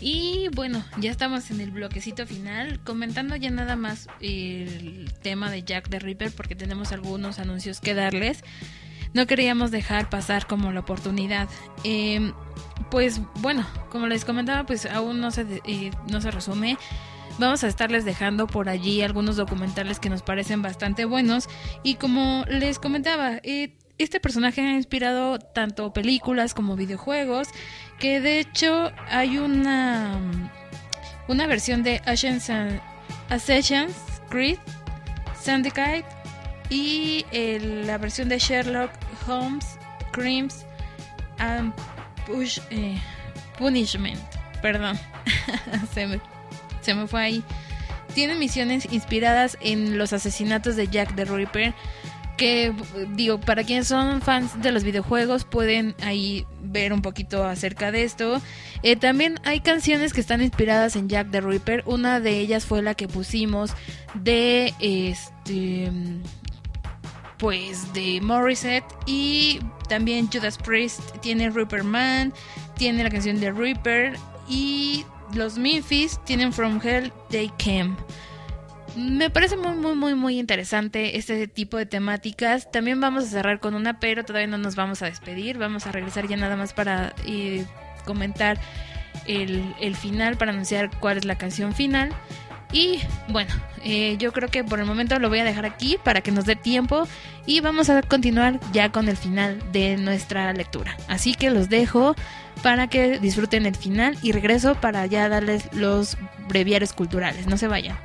Y bueno, ya estamos en el bloquecito final, comentando ya nada más el tema de Jack the Ripper porque tenemos algunos anuncios que darles. No queríamos dejar pasar como la oportunidad. Eh, pues bueno, como les comentaba, pues aún no se, eh, no se resume. Vamos a estarles dejando por allí algunos documentales que nos parecen bastante buenos. Y como les comentaba, eh, este personaje ha inspirado tanto películas como videojuegos, que de hecho hay una, una versión de Assassin's, Creed Syndicate y el- la versión de Sherlock Holmes Crimes and eh, Punishment. Perdón, se, me, se me fue ahí. Tiene misiones inspiradas en los asesinatos de Jack the Ripper. Que digo, para quienes son fans de los videojuegos pueden ahí ver un poquito acerca de esto. Eh, también hay canciones que están inspiradas en Jack the Ripper. Una de ellas fue la que pusimos de este pues de Morissette y también Judas Priest tiene Ripper Man, tiene la canción de Ripper y los Memphis tienen From Hell They Came. Me parece muy muy muy muy interesante este tipo de temáticas. También vamos a cerrar con una, pero todavía no nos vamos a despedir. Vamos a regresar ya nada más para eh, comentar el, el final, para anunciar cuál es la canción final. Y bueno, eh, yo creo que por el momento lo voy a dejar aquí para que nos dé tiempo y vamos a continuar ya con el final de nuestra lectura. Así que los dejo para que disfruten el final y regreso para ya darles los breviarios culturales. No se vayan.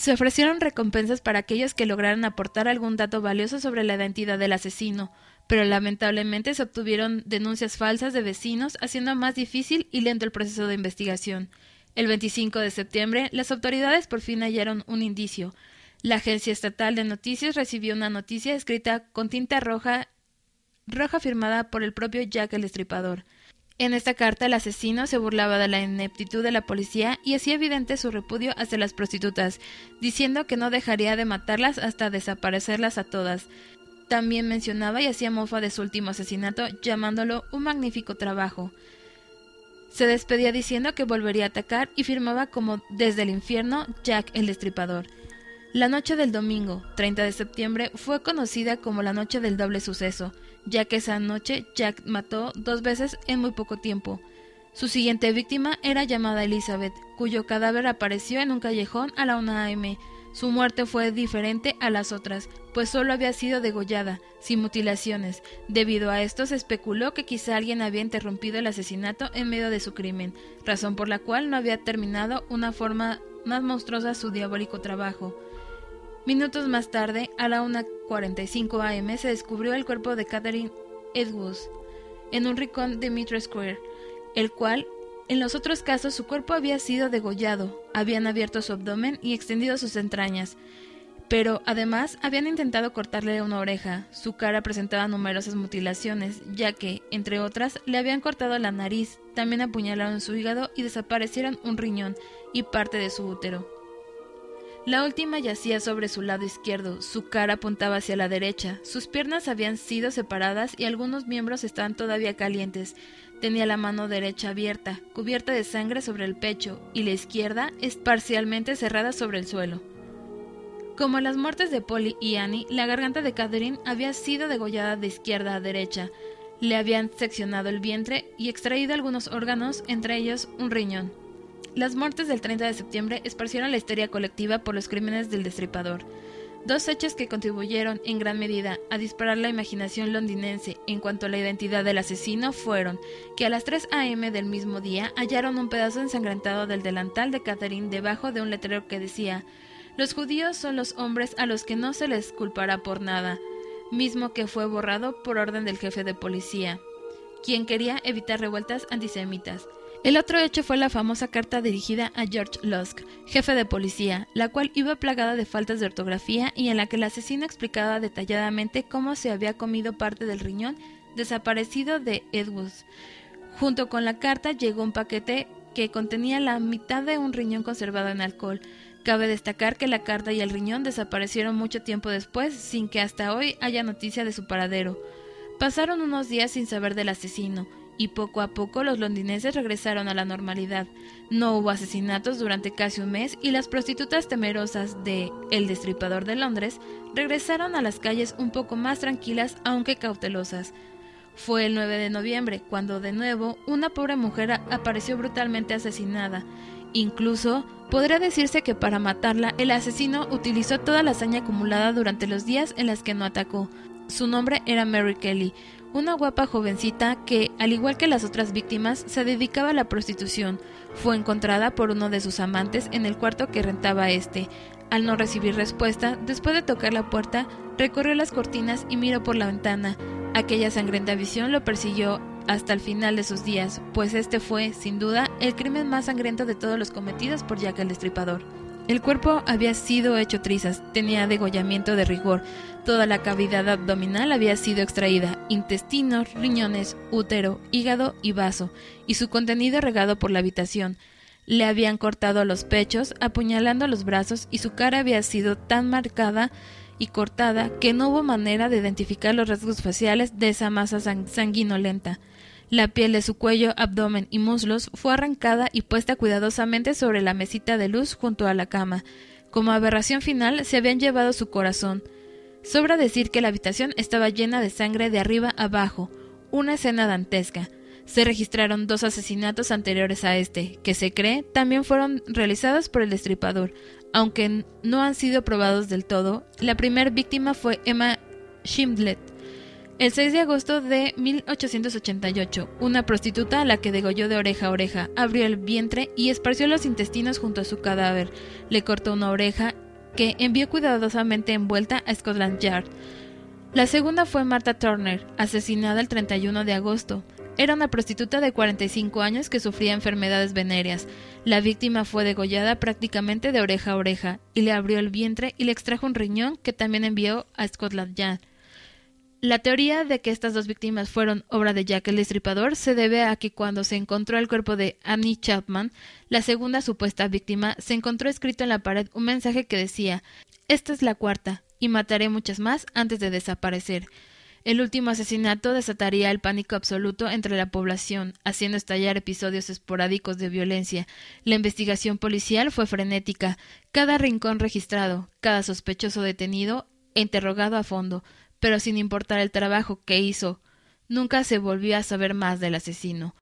Se ofrecieron recompensas para aquellos que lograran aportar algún dato valioso sobre la identidad del asesino, pero lamentablemente se obtuvieron denuncias falsas de vecinos, haciendo más difícil y lento el proceso de investigación. El 25 de septiembre, las autoridades por fin hallaron un indicio. La Agencia Estatal de Noticias recibió una noticia escrita con tinta roja, roja firmada por el propio Jack el Destripador. En esta carta el asesino se burlaba de la ineptitud de la policía y hacía evidente su repudio hacia las prostitutas, diciendo que no dejaría de matarlas hasta desaparecerlas a todas. También mencionaba y hacía mofa de su último asesinato, llamándolo un magnífico trabajo. Se despedía diciendo que volvería a atacar y firmaba como desde el infierno Jack el Destripador. La noche del domingo, 30 de septiembre, fue conocida como la noche del doble suceso, ya que esa noche Jack mató dos veces en muy poco tiempo. Su siguiente víctima era llamada Elizabeth, cuyo cadáver apareció en un callejón a la 1 a.m. Su muerte fue diferente a las otras, pues solo había sido degollada, sin mutilaciones. Debido a esto se especuló que quizá alguien había interrumpido el asesinato en medio de su crimen, razón por la cual no había terminado una forma más monstruosa su diabólico trabajo. Minutos más tarde, a la 1.45 am, se descubrió el cuerpo de Catherine Edwards en un rincón de Mitre Square, el cual, en los otros casos, su cuerpo había sido degollado, habían abierto su abdomen y extendido sus entrañas, pero además habían intentado cortarle una oreja. Su cara presentaba numerosas mutilaciones, ya que, entre otras, le habían cortado la nariz, también apuñalaron su hígado y desaparecieron un riñón y parte de su útero. La última yacía sobre su lado izquierdo, su cara apuntaba hacia la derecha, sus piernas habían sido separadas y algunos miembros estaban todavía calientes. Tenía la mano derecha abierta, cubierta de sangre sobre el pecho, y la izquierda es parcialmente cerrada sobre el suelo. Como las muertes de Polly y Annie, la garganta de Catherine había sido degollada de izquierda a derecha. Le habían seccionado el vientre y extraído algunos órganos, entre ellos un riñón. Las muertes del 30 de septiembre esparcieron la histeria colectiva por los crímenes del destripador. Dos hechos que contribuyeron en gran medida a disparar la imaginación londinense en cuanto a la identidad del asesino fueron que a las 3 a.m. del mismo día hallaron un pedazo ensangrentado del delantal de Catherine debajo de un letrero que decía Los judíos son los hombres a los que no se les culpará por nada, mismo que fue borrado por orden del jefe de policía, quien quería evitar revueltas antisemitas. El otro hecho fue la famosa carta dirigida a George Lusk, jefe de policía, la cual iba plagada de faltas de ortografía y en la que el asesino explicaba detalladamente cómo se había comido parte del riñón desaparecido de Edwards. Junto con la carta llegó un paquete que contenía la mitad de un riñón conservado en alcohol. Cabe destacar que la carta y el riñón desaparecieron mucho tiempo después, sin que hasta hoy haya noticia de su paradero. Pasaron unos días sin saber del asesino, y poco a poco los londinenses regresaron a la normalidad. No hubo asesinatos durante casi un mes y las prostitutas temerosas de El Destripador de Londres regresaron a las calles un poco más tranquilas aunque cautelosas. Fue el 9 de noviembre cuando de nuevo una pobre mujer apareció brutalmente asesinada. Incluso podría decirse que para matarla el asesino utilizó toda la hazaña acumulada durante los días en las que no atacó. Su nombre era Mary Kelly, una guapa jovencita que, al igual que las otras víctimas, se dedicaba a la prostitución. Fue encontrada por uno de sus amantes en el cuarto que rentaba este. Al no recibir respuesta, después de tocar la puerta, recorrió las cortinas y miró por la ventana. Aquella sangrienta visión lo persiguió hasta el final de sus días, pues este fue, sin duda, el crimen más sangriento de todos los cometidos por Jack el Destripador. El cuerpo había sido hecho trizas, tenía degollamiento de rigor, toda la cavidad abdominal había sido extraída, intestinos, riñones, útero, hígado y vaso, y su contenido regado por la habitación. Le habían cortado los pechos, apuñalando los brazos, y su cara había sido tan marcada y cortada que no hubo manera de identificar los rasgos faciales de esa masa sanguinolenta. La piel de su cuello, abdomen y muslos fue arrancada y puesta cuidadosamente sobre la mesita de luz junto a la cama. Como aberración final se habían llevado su corazón. Sobra decir que la habitación estaba llena de sangre de arriba abajo, una escena dantesca. Se registraron dos asesinatos anteriores a este, que se cree también fueron realizados por el destripador, aunque no han sido probados del todo. La primera víctima fue Emma Shimlet, el 6 de agosto de 1888, una prostituta a la que degolló de oreja a oreja abrió el vientre y esparció los intestinos junto a su cadáver. Le cortó una oreja que envió cuidadosamente envuelta a Scotland Yard. La segunda fue Martha Turner, asesinada el 31 de agosto. Era una prostituta de 45 años que sufría enfermedades venéreas. La víctima fue degollada prácticamente de oreja a oreja y le abrió el vientre y le extrajo un riñón que también envió a Scotland Yard. La teoría de que estas dos víctimas fueron obra de Jack el Destripador se debe a que cuando se encontró el cuerpo de Annie Chapman, la segunda supuesta víctima, se encontró escrito en la pared un mensaje que decía Esta es la cuarta, y mataré muchas más antes de desaparecer. El último asesinato desataría el pánico absoluto entre la población, haciendo estallar episodios esporádicos de violencia. La investigación policial fue frenética, cada rincón registrado, cada sospechoso detenido e interrogado a fondo, pero sin importar el trabajo que hizo, nunca se volvió a saber más del asesino.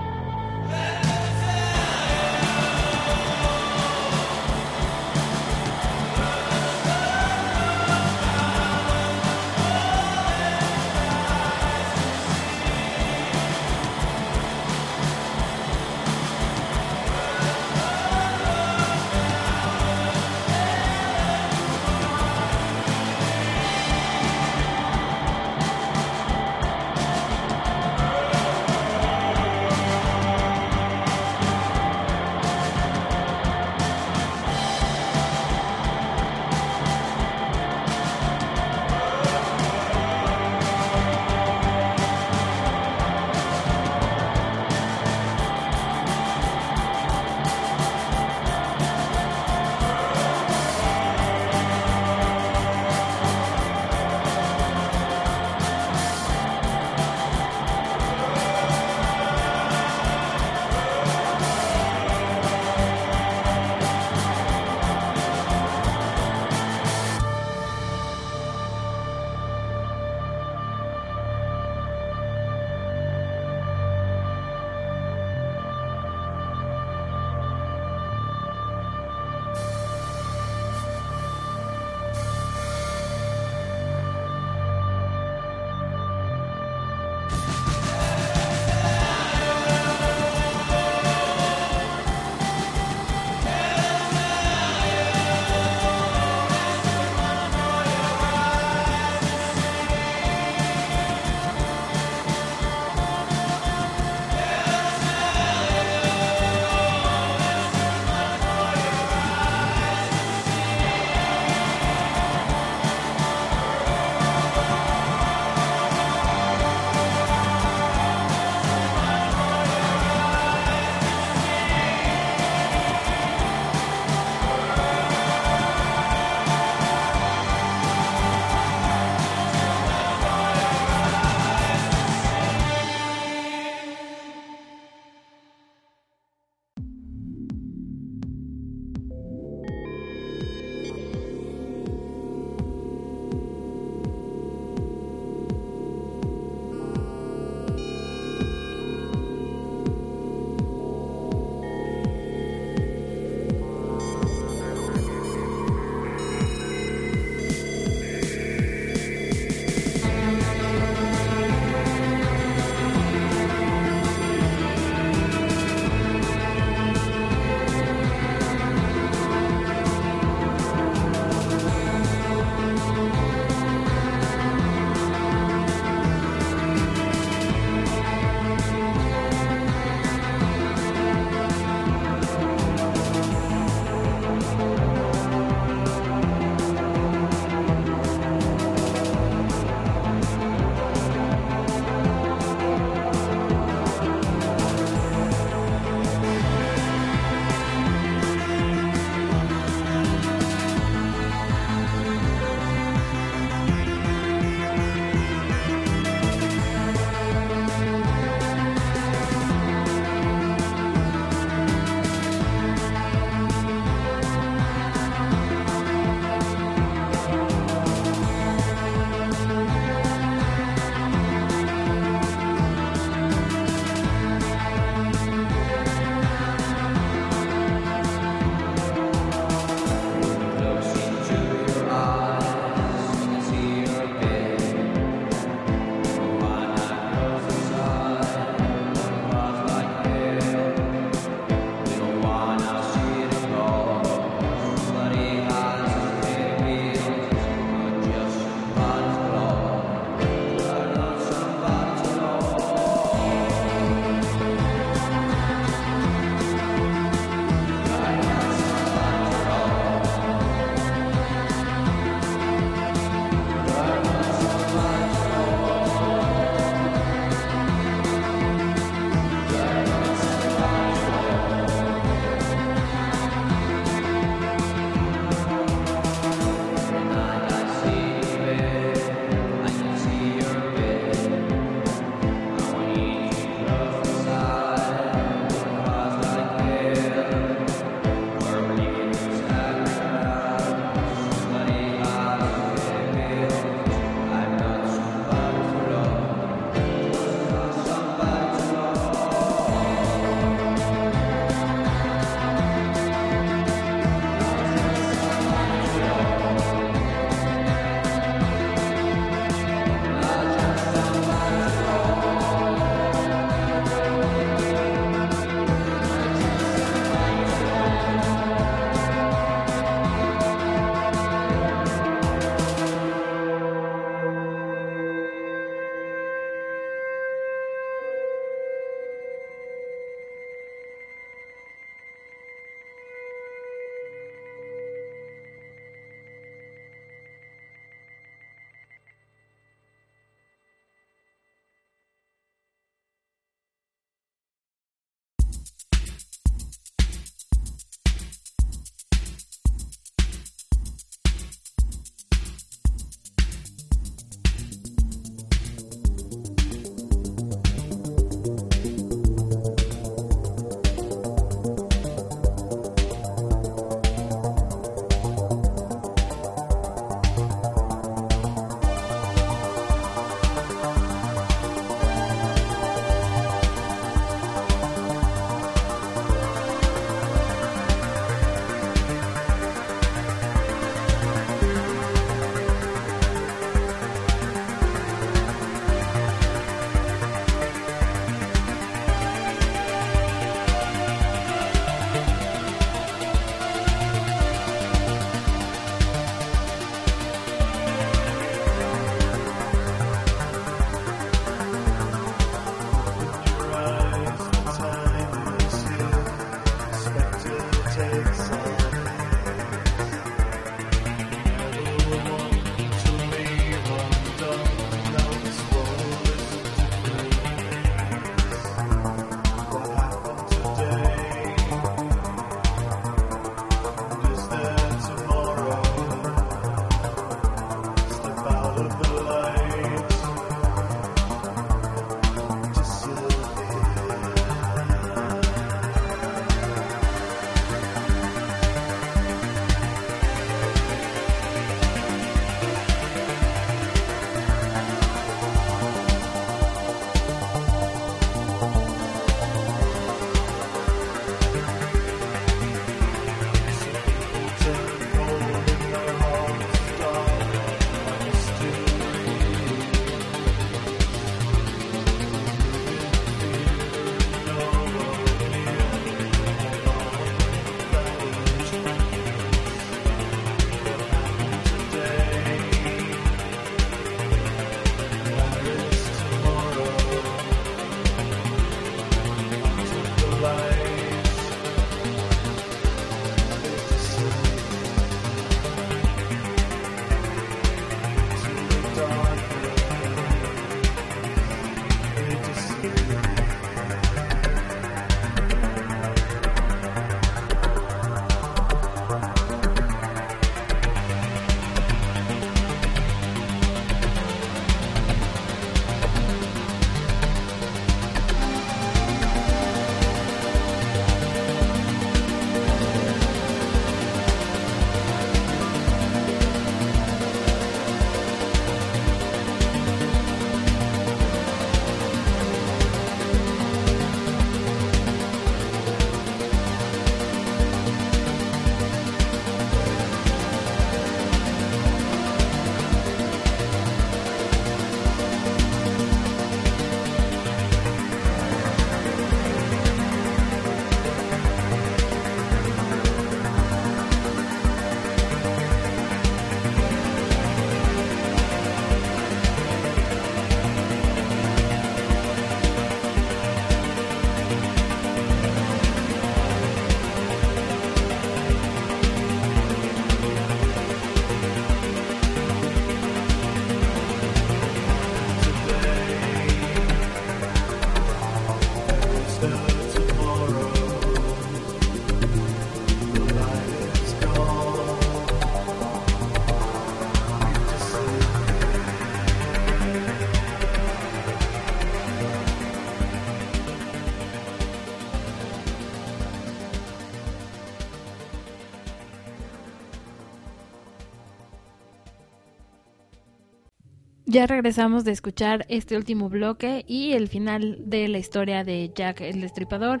Ya regresamos de escuchar este último bloque y el final de la historia de Jack el Destripador.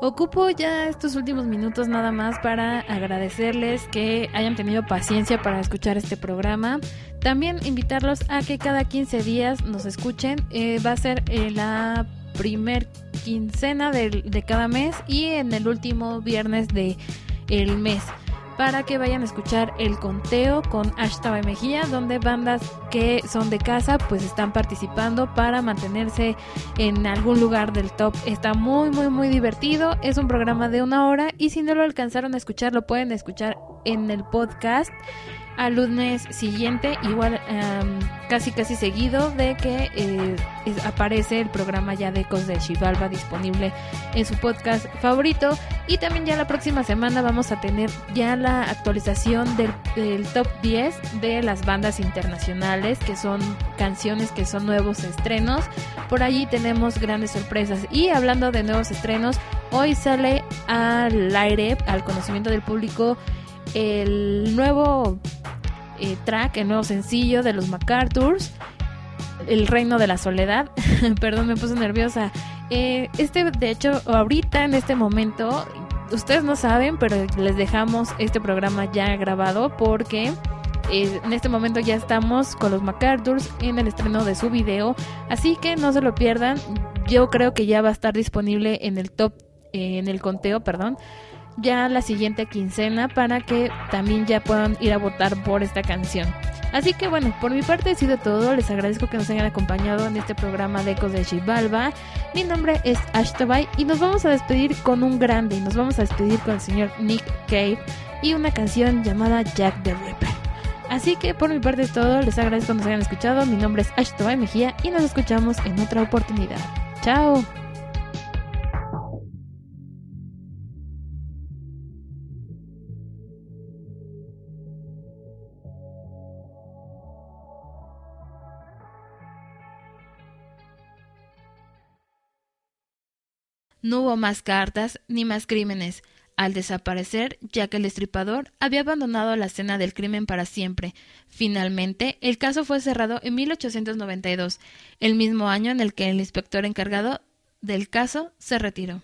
Ocupo ya estos últimos minutos nada más para agradecerles que hayan tenido paciencia para escuchar este programa. También invitarlos a que cada 15 días nos escuchen. Eh, va a ser eh, la primer quincena de, de cada mes y en el último viernes de el mes para que vayan a escuchar el conteo con Ashtaba Mejía, donde bandas que son de casa pues están participando para mantenerse en algún lugar del top. Está muy muy muy divertido, es un programa de una hora y si no lo alcanzaron a escuchar lo pueden escuchar en el podcast al lunes siguiente, igual um, casi casi seguido de que eh, aparece el programa ya de Ecos de Chivalba disponible en su podcast favorito. Y también ya la próxima semana vamos a tener ya la actualización del, del top 10 de las bandas internacionales, que son canciones que son nuevos estrenos. Por allí tenemos grandes sorpresas. Y hablando de nuevos estrenos, hoy sale al aire, al conocimiento del público, el nuevo eh, track, el nuevo sencillo de los MacArthurs, El Reino de la Soledad. Perdón, me puse nerviosa. Eh, este, de hecho, ahorita en este momento, ustedes no saben, pero les dejamos este programa ya grabado porque eh, en este momento ya estamos con los MacArthurs en el estreno de su video. Así que no se lo pierdan. Yo creo que ya va a estar disponible en el top, en el conteo, perdón ya la siguiente quincena para que también ya puedan ir a votar por esta canción. Así que bueno, por mi parte ha sido todo. Les agradezco que nos hayan acompañado en este programa de Ecos de Chivalba. Mi nombre es Ashtabay y nos vamos a despedir con un grande. Y nos vamos a despedir con el señor Nick Cave y una canción llamada Jack the Ripper. Así que por mi parte es todo. Les agradezco que nos hayan escuchado. Mi nombre es Ashtabay Mejía y nos escuchamos en otra oportunidad. Chao. No hubo más cartas ni más crímenes. Al desaparecer, Jack el Estripador había abandonado la escena del crimen para siempre. Finalmente, el caso fue cerrado en 1892, el mismo año en el que el inspector encargado del caso se retiró.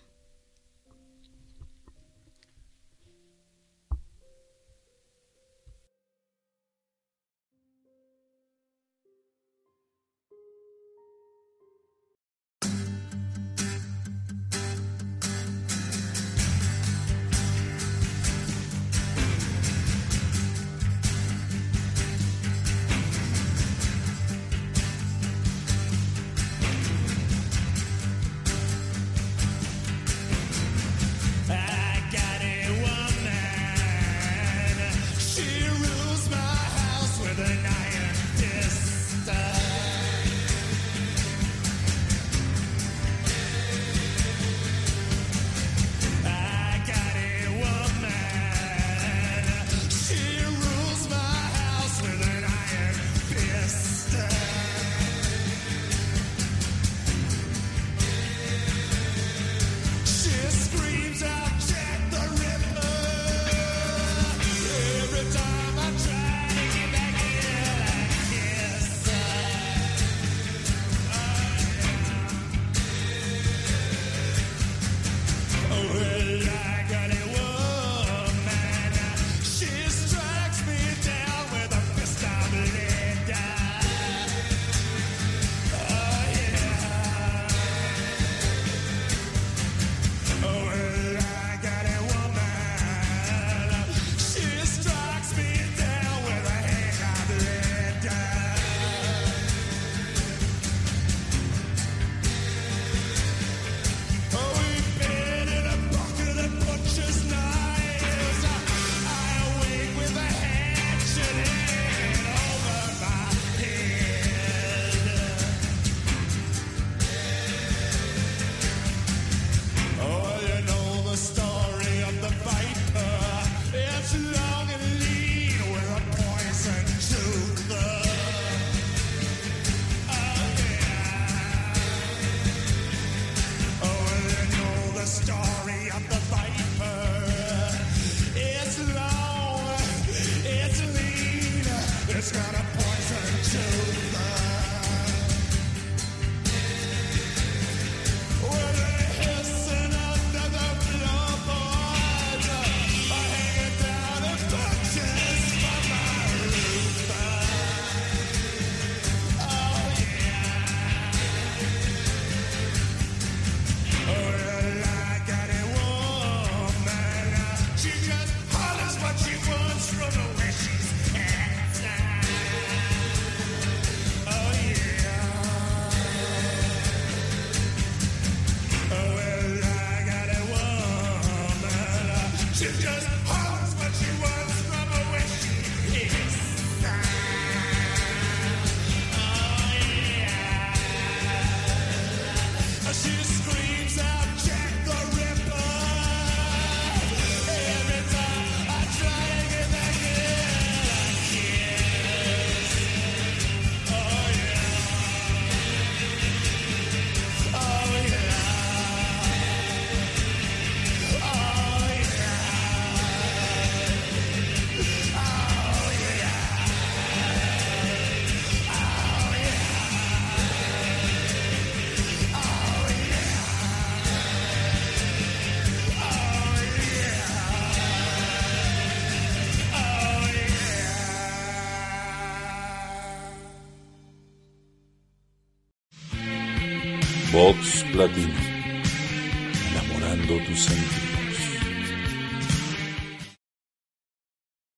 Vox